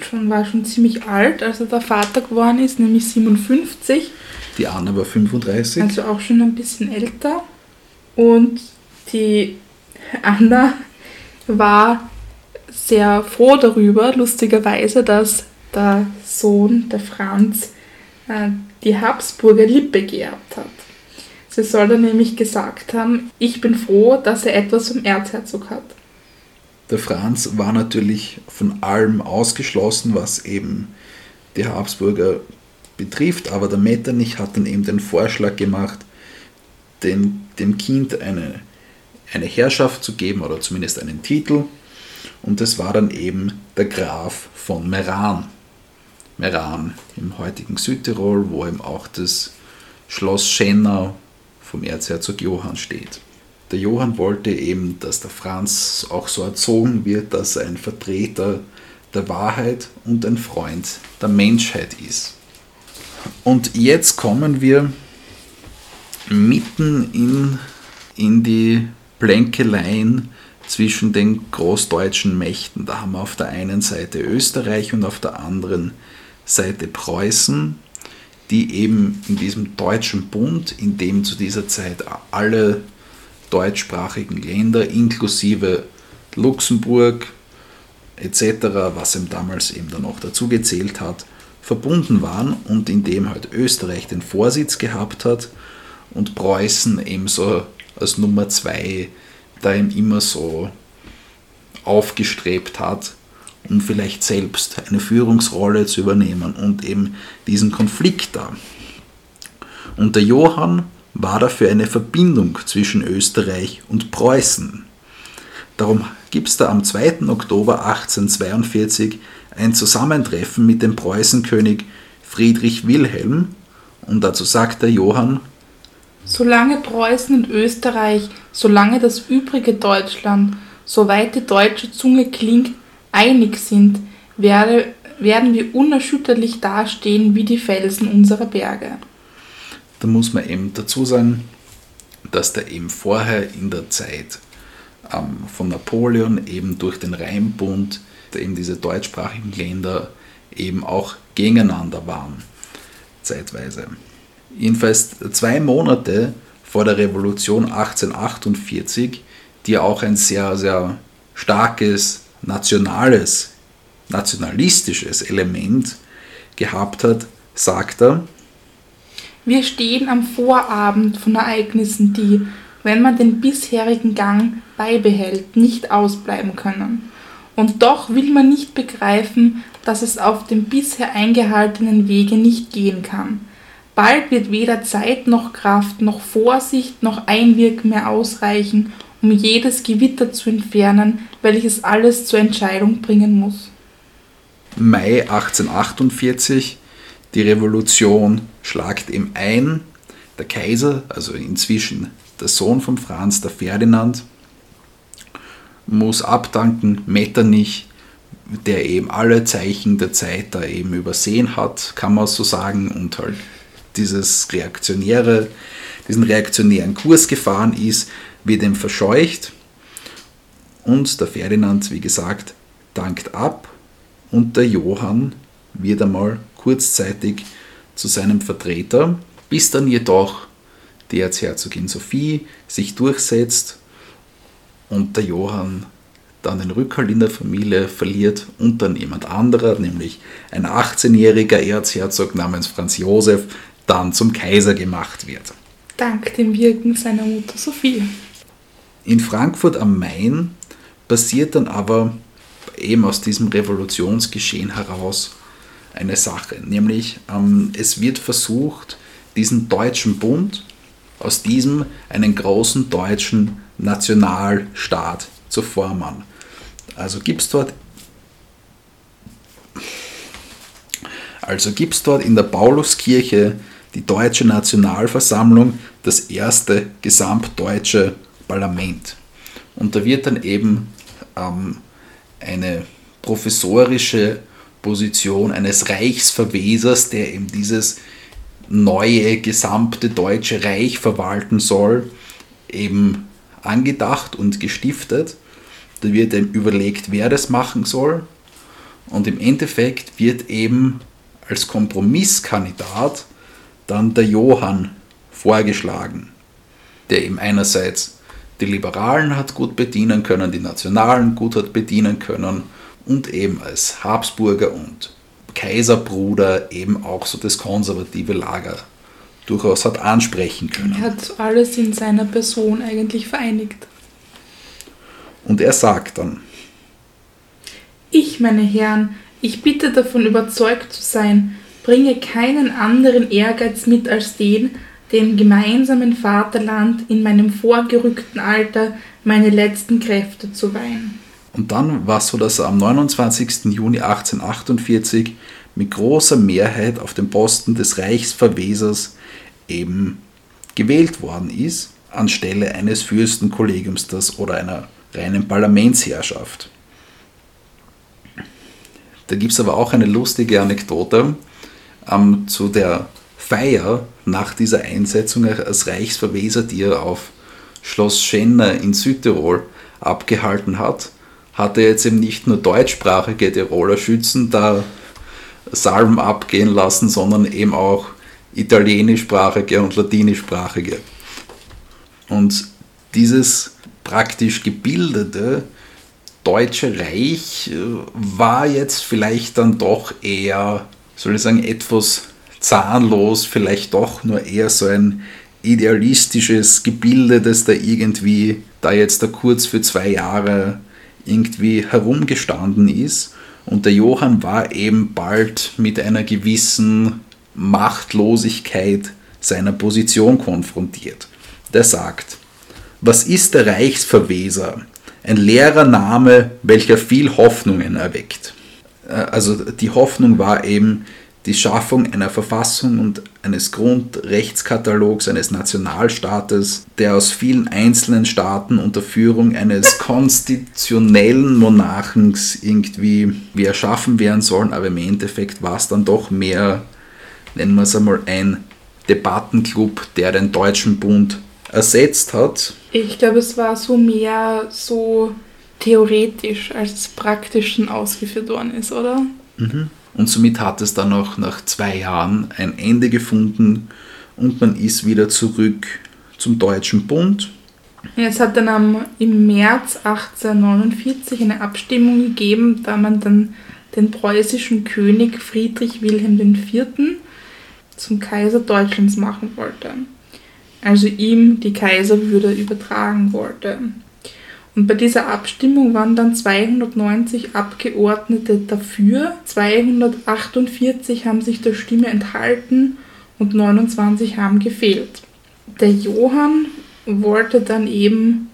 schon, war schon ziemlich alt, als er der Vater geworden ist, nämlich 57, Die Anna war 35. also auch schon ein bisschen älter. Und die Anna war sehr froh darüber, lustigerweise, dass der Sohn, der Franz, äh, die Habsburger Lippe geerbt hat. Sie soll dann nämlich gesagt haben, ich bin froh, dass er etwas vom Erzherzog hat. Der Franz war natürlich von allem ausgeschlossen, was eben die Habsburger betrifft, aber der Metternich hat dann eben den Vorschlag gemacht, den, dem Kind eine, eine Herrschaft zu geben oder zumindest einen Titel. Und das war dann eben der Graf von Meran. Meran im heutigen Südtirol, wo eben auch das Schloss Schenau vom Erzherzog Johann steht. Der Johann wollte eben, dass der Franz auch so erzogen wird, dass er ein Vertreter der Wahrheit und ein Freund der Menschheit ist. Und jetzt kommen wir mitten in, in die Plänkeleien zwischen den großdeutschen Mächten. Da haben wir auf der einen Seite Österreich und auf der anderen Seite Preußen, die eben in diesem deutschen Bund, in dem zu dieser Zeit alle deutschsprachigen Länder inklusive Luxemburg etc., was ihm damals eben dann auch dazu gezählt hat, verbunden waren und in dem halt Österreich den Vorsitz gehabt hat und Preußen ebenso als Nummer zwei da ihm immer so aufgestrebt hat, um vielleicht selbst eine Führungsrolle zu übernehmen und eben diesen Konflikt da. Und der Johann war dafür eine Verbindung zwischen Österreich und Preußen. Darum gibt es da am 2. Oktober 1842 ein Zusammentreffen mit dem Preußenkönig Friedrich Wilhelm und dazu sagt der Johann, Solange Preußen und Österreich, solange das übrige Deutschland, soweit die deutsche Zunge klingt, einig sind, werde, werden wir unerschütterlich dastehen wie die Felsen unserer Berge. Da muss man eben dazu sagen, dass der eben vorher in der Zeit ähm, von Napoleon eben durch den Rheinbund eben diese deutschsprachigen Länder eben auch gegeneinander waren, zeitweise. Jedenfalls zwei Monate vor der Revolution 1848, die auch ein sehr, sehr starkes nationales, nationalistisches Element gehabt hat, sagt er, wir stehen am Vorabend von Ereignissen, die, wenn man den bisherigen Gang beibehält, nicht ausbleiben können. Und doch will man nicht begreifen, dass es auf dem bisher eingehaltenen Wege nicht gehen kann. Bald wird weder Zeit noch Kraft noch Vorsicht noch Einwirken mehr ausreichen, um jedes Gewitter zu entfernen, welches alles zur Entscheidung bringen muss. Mai 1848, die Revolution schlagt ihm ein. Der Kaiser, also inzwischen der Sohn von Franz, der Ferdinand, muss abdanken, Metternich, der eben alle Zeichen der Zeit da eben übersehen hat, kann man so sagen, und halt dieses reaktionäre, diesen reaktionären Kurs gefahren ist, wird ihm verscheucht. Und der Ferdinand, wie gesagt, dankt ab und der Johann wird einmal kurzzeitig zu seinem Vertreter, bis dann jedoch die Erzherzogin Sophie sich durchsetzt und der Johann dann den Rückhalt in der Familie verliert und dann jemand anderer, nämlich ein 18-jähriger Erzherzog namens Franz Josef, dann zum Kaiser gemacht wird. Dank dem Wirken seiner Mutter Sophie. In Frankfurt am Main passiert dann aber eben aus diesem Revolutionsgeschehen heraus eine Sache, nämlich ähm, es wird versucht, diesen deutschen Bund aus diesem einen großen deutschen Nationalstaat zu formen. Also gibt es dort also dort in der Pauluskirche die Deutsche Nationalversammlung, das erste gesamtdeutsche Parlament. Und da wird dann eben ähm, eine professorische Position eines Reichsverwesers, der eben dieses neue gesamte deutsche Reich verwalten soll, eben angedacht und gestiftet. Da wird eben überlegt, wer das machen soll. Und im Endeffekt wird eben als Kompromisskandidat dann der Johann vorgeschlagen, der eben einerseits die Liberalen hat gut bedienen können, die Nationalen gut hat bedienen können und eben als Habsburger und Kaiserbruder eben auch so das konservative Lager durchaus hat ansprechen können. Er hat alles in seiner Person eigentlich vereinigt. Und er sagt dann, ich, meine Herren, ich bitte davon überzeugt zu sein, bringe keinen anderen Ehrgeiz mit als den, dem gemeinsamen Vaterland in meinem vorgerückten Alter meine letzten Kräfte zu weihen. Und dann war es so, dass er am 29. Juni 1848 mit großer Mehrheit auf den Posten des Reichsverwesers eben gewählt worden ist, anstelle eines Fürstenkollegiums das oder einer reinen Parlamentsherrschaft. Da gibt es aber auch eine lustige Anekdote ähm, zu der Feier nach dieser Einsetzung als Reichsverweser, die er auf Schloss Schenner in Südtirol abgehalten hat, hat er jetzt eben nicht nur deutschsprachige Tiroler Schützen da Salben abgehen lassen, sondern eben auch italienischsprachige und latinischsprachige. Und dieses praktisch gebildete Deutsche Reich äh, war jetzt vielleicht dann doch eher, soll ich sagen, etwas zahnlos, vielleicht doch nur eher so ein idealistisches Gebilde, das da irgendwie da jetzt da kurz für zwei Jahre irgendwie herumgestanden ist. Und der Johann war eben bald mit einer gewissen Machtlosigkeit seiner Position konfrontiert. Der sagt, was ist der Reichsverweser? Ein leerer Name, welcher viel Hoffnungen erweckt. Äh, also die Hoffnung war eben, die Schaffung einer Verfassung und eines Grundrechtskatalogs eines Nationalstaates, der aus vielen einzelnen Staaten unter Führung eines konstitutionellen Monarchens irgendwie wie erschaffen werden sollen, aber im Endeffekt war es dann doch mehr, nennen wir es einmal, ein Debattenclub, der den Deutschen Bund ersetzt hat. Ich glaube, es war so mehr so theoretisch als praktisch schon ausgeführt worden ist, oder? Mhm. Und somit hat es dann auch nach zwei Jahren ein Ende gefunden und man ist wieder zurück zum Deutschen Bund. Es hat dann am, im März 1849 eine Abstimmung gegeben, da man dann den preußischen König Friedrich Wilhelm IV. zum Kaiser Deutschlands machen wollte. Also ihm die Kaiserwürde übertragen wollte. Und bei dieser Abstimmung waren dann 290 Abgeordnete dafür, 248 haben sich der Stimme enthalten und 29 haben gefehlt. Der Johann wollte dann eben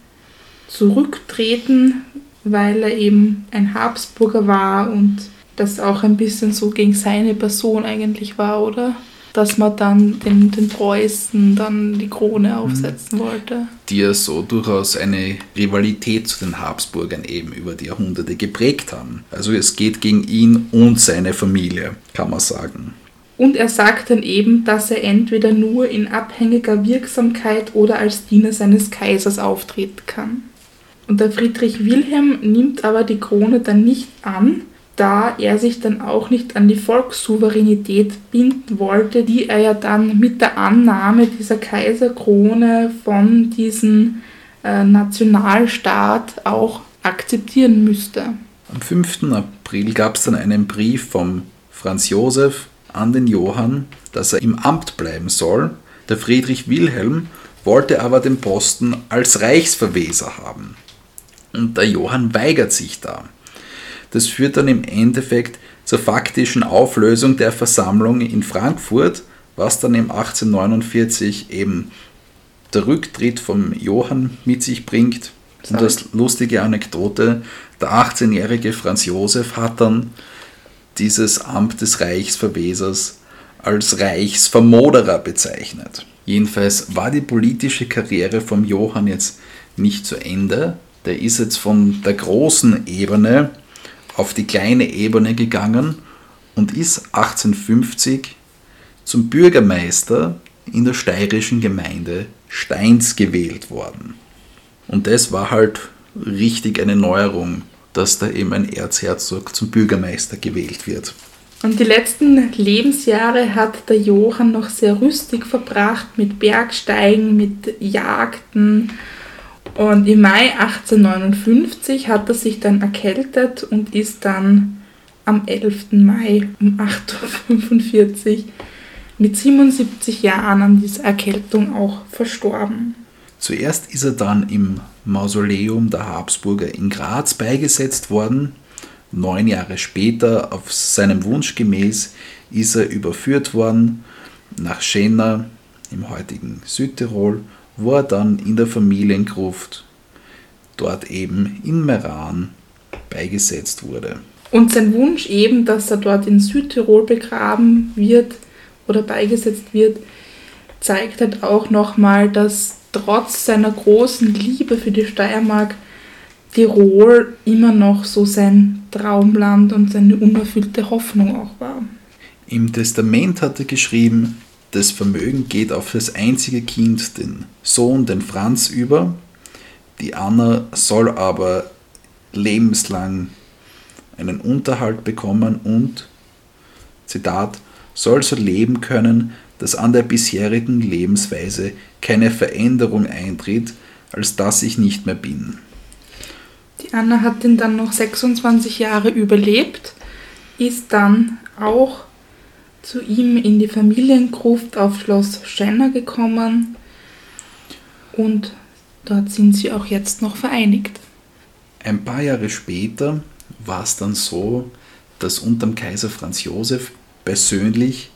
zurücktreten, weil er eben ein Habsburger war und das auch ein bisschen so gegen seine Person eigentlich war, oder? Dass man dann den, den Preußen dann die Krone mhm. aufsetzen wollte. Die ja so durchaus eine Rivalität zu den Habsburgern eben über die Jahrhunderte geprägt haben. Also es geht gegen ihn und seine Familie, kann man sagen. Und er sagt dann eben, dass er entweder nur in abhängiger Wirksamkeit oder als Diener seines Kaisers auftreten kann. Und der Friedrich Wilhelm nimmt aber die Krone dann nicht an, da er sich dann auch nicht an die Volkssouveränität binden wollte, die er ja dann mit der Annahme dieser Kaiserkrone von diesem äh, Nationalstaat auch akzeptieren müsste. Am 5. April gab es dann einen Brief vom Franz Josef an den Johann, dass er im Amt bleiben soll. Der Friedrich Wilhelm wollte aber den Posten als Reichsverweser haben. Und der Johann weigert sich da. Das führt dann im Endeffekt zur faktischen Auflösung der Versammlung in Frankfurt, was dann im 1849 eben der Rücktritt vom Johann mit sich bringt. Und das lustige Anekdote, der 18-jährige Franz Josef hat dann dieses Amt des Reichsverwesers als Reichsvermoderer bezeichnet. Jedenfalls war die politische Karriere vom Johann jetzt nicht zu Ende. Der ist jetzt von der großen Ebene auf die kleine Ebene gegangen und ist 1850 zum Bürgermeister in der steirischen Gemeinde Steins gewählt worden. Und das war halt richtig eine Neuerung, dass da eben ein Erzherzog zum Bürgermeister gewählt wird. Und die letzten Lebensjahre hat der Johann noch sehr rüstig verbracht mit Bergsteigen, mit Jagden und im Mai 1859 hat er sich dann erkältet und ist dann am 11. Mai um 8.45 Uhr mit 77 Jahren an dieser Erkältung auch verstorben. Zuerst ist er dann im Mausoleum der Habsburger in Graz beigesetzt worden. Neun Jahre später, auf seinem Wunsch gemäß, ist er überführt worden nach Schenna im heutigen Südtirol wo er dann in der Familiengruft dort eben in Meran beigesetzt wurde. Und sein Wunsch eben, dass er dort in Südtirol begraben wird oder beigesetzt wird, zeigt halt auch nochmal, dass trotz seiner großen Liebe für die Steiermark Tirol immer noch so sein Traumland und seine unerfüllte Hoffnung auch war. Im Testament hat er geschrieben, das Vermögen geht auf das einzige Kind, den Sohn, den Franz, über. Die Anna soll aber lebenslang einen Unterhalt bekommen und, Zitat, soll so leben können, dass an der bisherigen Lebensweise keine Veränderung eintritt, als dass ich nicht mehr bin. Die Anna hat ihn dann noch 26 Jahre überlebt, ist dann auch zu ihm in die Familiengruft auf Schloss Schenner gekommen und dort sind sie auch jetzt noch vereinigt. Ein paar Jahre später war es dann so, dass unterm Kaiser Franz Josef persönlich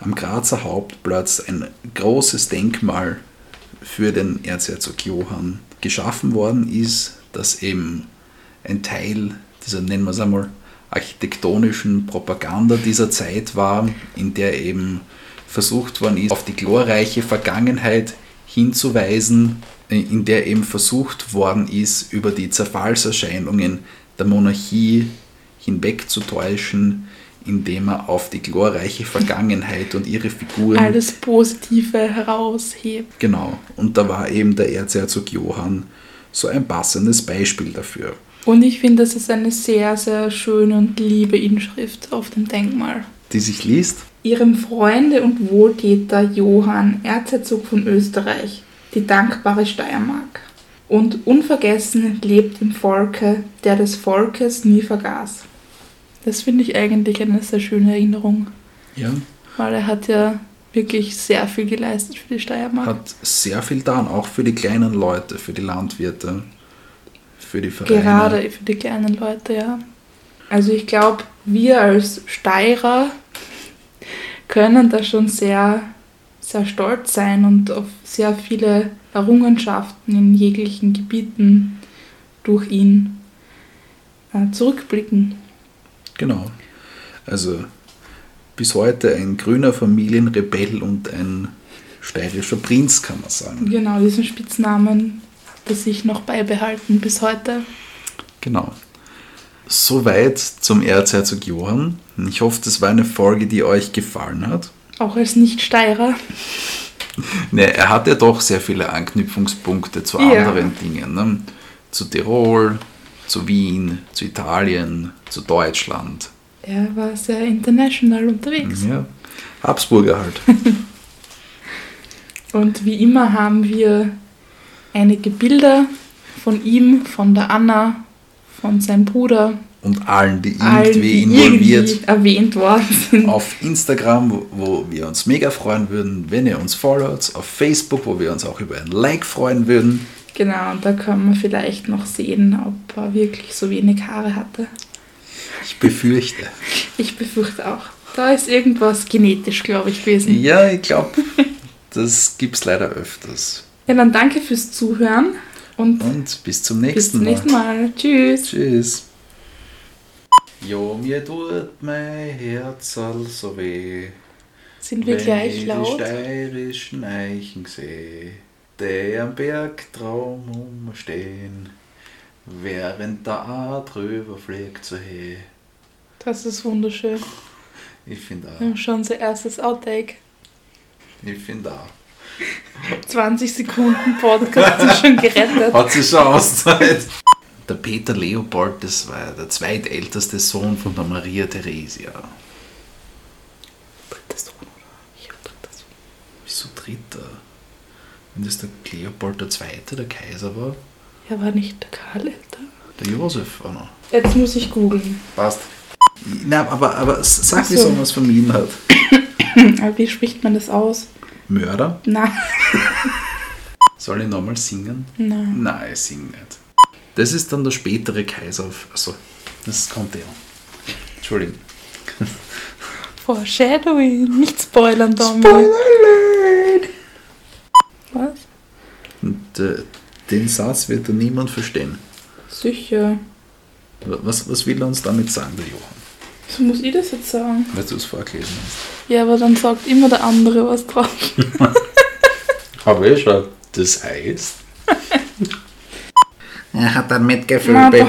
am Grazer Hauptplatz ein großes Denkmal für den Erzherzog Johann geschaffen worden ist, das eben ein Teil dieser, nennen wir es einmal, architektonischen Propaganda dieser Zeit war, in der eben versucht worden ist, auf die glorreiche Vergangenheit hinzuweisen, in der eben versucht worden ist, über die Zerfallserscheinungen der Monarchie hinwegzutäuschen, indem er auf die glorreiche Vergangenheit und ihre Figuren Alles Positive heraushebt. Genau, und da war eben der Erzherzog Johann so ein passendes Beispiel dafür. Und ich finde, das ist eine sehr, sehr schöne und liebe Inschrift auf dem Denkmal. Die sich liest, Ihrem Freunde und Wohltäter Johann, Erzherzog von Österreich, die dankbare Steiermark. Und unvergessen lebt im Volke, der des Volkes nie vergaß. Das finde ich eigentlich eine sehr schöne Erinnerung, ja, weil er hat ja wirklich sehr viel geleistet für die Steiermark. hat sehr viel getan, auch für die kleinen Leute, für die Landwirte, für die Vereine. Gerade für die kleinen Leute, ja. Also ich glaube, wir als Steirer können da schon sehr, sehr stolz sein und auf sehr viele Errungenschaften in jeglichen Gebieten durch ihn äh, zurückblicken. Genau. Also bis heute ein grüner Familienrebell und ein steirischer Prinz, kann man sagen. Genau, diesen Spitznamen er sich noch beibehalten bis heute. Genau. Soweit zum Erzherzog Johann. Ich hoffe, das war eine Folge, die euch gefallen hat. Auch als Nicht-Steirer. (laughs) Ne, er hat ja doch sehr viele Anknüpfungspunkte zu Ja. anderen Dingen. Ne? Zu Tirol, zu Wien, zu Italien, zu Deutschland. Er war sehr international unterwegs. Ja. Habsburger halt. (laughs) Und wie immer haben wir einige Bilder von ihm, von der Anna, von seinem Bruder, Und allen, die allen, irgendwie die involviert irgendwie erwähnt worden sind. auf Instagram, wo, wo wir uns mega freuen würden, wenn ihr uns followt, auf Facebook, wo wir uns auch über ein Like freuen würden. Genau, und da kann man vielleicht noch sehen, ob er wirklich so wenig Haare hatte. Ich befürchte. Ich befürchte auch. Da ist irgendwas genetisch, glaube ich, gewesen. Ja, ich glaube, das gibt es leider öfters. Ja, dann danke fürs Zuhören und Und bis zum bis nächsten zum Mal. nächsten Mal. Tschüss. Tschüss. Jo, mir tut mein Herz so weh. Sind wir wenn gleich ich laut? die steirischen Eichen sehe, die am Bergtraum umstehen, während der A drüber fliegt so hey. Das ist wunderschön. Ich finde auch. schon unser erstes Outtake. Ich finde auch. 20 Sekunden Podcast ist schon gerettet. Hat sich schon Auszeit. Der Peter Leopold, das war der zweitälteste Sohn von der Maria Theresia. Dritter Sohn, oder? Ich hab dritter Sohn. Wieso dritter? Wenn das der Leopold der Zweite, der Kaiser war? Ja, war nicht der Karl älter? Der Josef auch noch. Jetzt muss ich googeln. Passt. Na, aber, aber sag, Ach wie so. so man es vermieden hat. Aber wie spricht man das aus? Mörder? Na, (laughs) Soll ich nochmal singen? na. Nein, ich sing nicht. Das ist dann der spätere Kaiser. Achso, das kommt ja. Entschuldigung. (laughs) Foreshadowing. Nicht spoilern, Tommy. Was? Und äh, den Satz wird dann niemand verstehen. Sicher. Was, was will er uns damit sagen, der Johann? So muss ich das jetzt sagen. Weil du es vorgelesen hast. Ja, aber dann sagt immer der andere was drauf. (laughs) Aber ich schon. Das heißt. (laughs) er hat ein Mitgefühl Na, mir.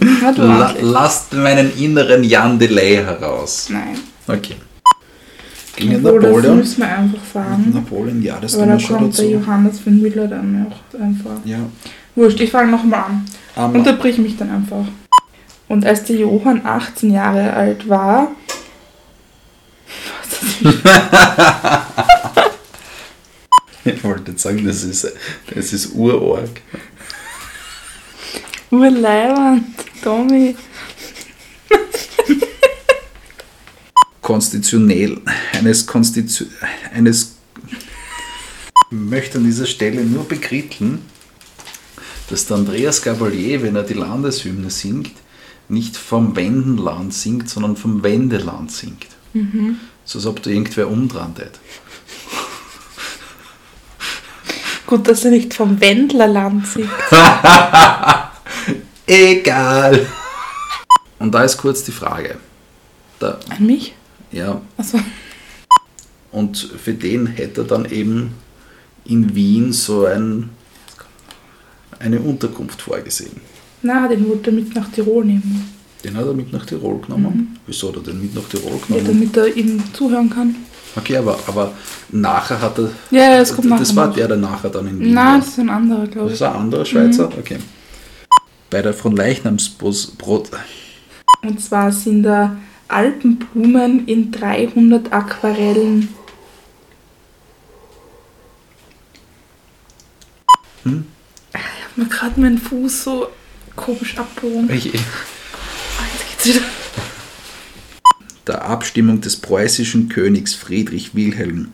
Na, La lasst meinen inneren Jan Delay heraus. Nein. Okay. Gegen Obwohl, das Napoleon. müssen wir einfach sagen. Napoleon, ja, das Aber kommt da schon kommt der dazu. Johannes von Müller dann auch einfach. Ja. Wurscht, ich fange nochmal an. Aber Unterbrich mich dann einfach. Und als der Johann 18 Jahre alt war. (laughs) Ich wollte jetzt sagen, das ist, das ist Urorg. Urleiband, Tommy. konstitutionell eines Konstitu eines ich möchte an dieser Stelle nur bekritteln, dass der Andreas Gabalier, wenn er die Landeshymne singt, nicht vom Wendenland singt, sondern vom Wendeland singt. So als ob da irgendwer umdran tät. (laughs) Gut, dass er nicht vom Wendlerland singt. (laughs) Egal. Und da ist kurz die Frage. Da, An mich? ja, Achso. und für den hätte er dann eben in Wien so ein, eine Unterkunft vorgesehen. Na, den wollte er mit nach Tirol nehmen. Den hat er mit nach Tirol genommen. Wieso hat er den mit nach Tirol Ja, genommen? damit er ihm zuhören kann. Okay, aber, aber nachher hat er. Ja, ja, es kommt nachher Das war der, der nachher dann in Wien Na, war. das ist ein anderer, glaube Das ich. ist ein anderer Schweizer? Okay. Bei der von Leichnamsbrot. Und zwar sind da Alpenblumen in 300 Aquarellen. Hm? Ich habe mir gerade meinen Fuß so komisch abgehoben. Ich, Ah, jetzt geht's wieder. der Abstimmung des preußischen Königs Friedrich Wilhelm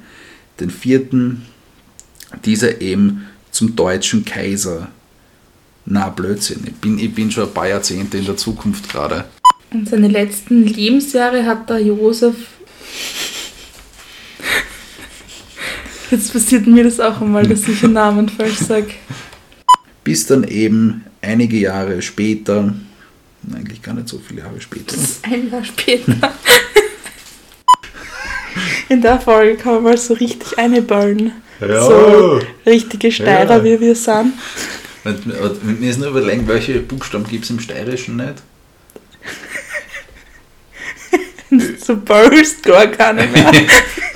IV. Dieser eben zum deutschen Kaiser. Na, Blödsinn. Ich bin, ich bin schon ein paar Jahrzehnte in der Zukunft gerade. Und seine letzten Lebensjahre hat der Josef. Jetzt passiert mir das auch einmal, dass ich einen Namen falsch sage. Bis dann eben einige Jahre später, eigentlich gar nicht so viele Jahre später, Das ist ein Jahr später. (laughs) In der Folge kann man mal so richtig einballen. So richtige Steirer, Ja. wie wir sind. Wir müssen nur überlegen, welche Buchstaben gibt es im Steirischen nicht? (laughs) So ballst gar keine mehr. (laughs)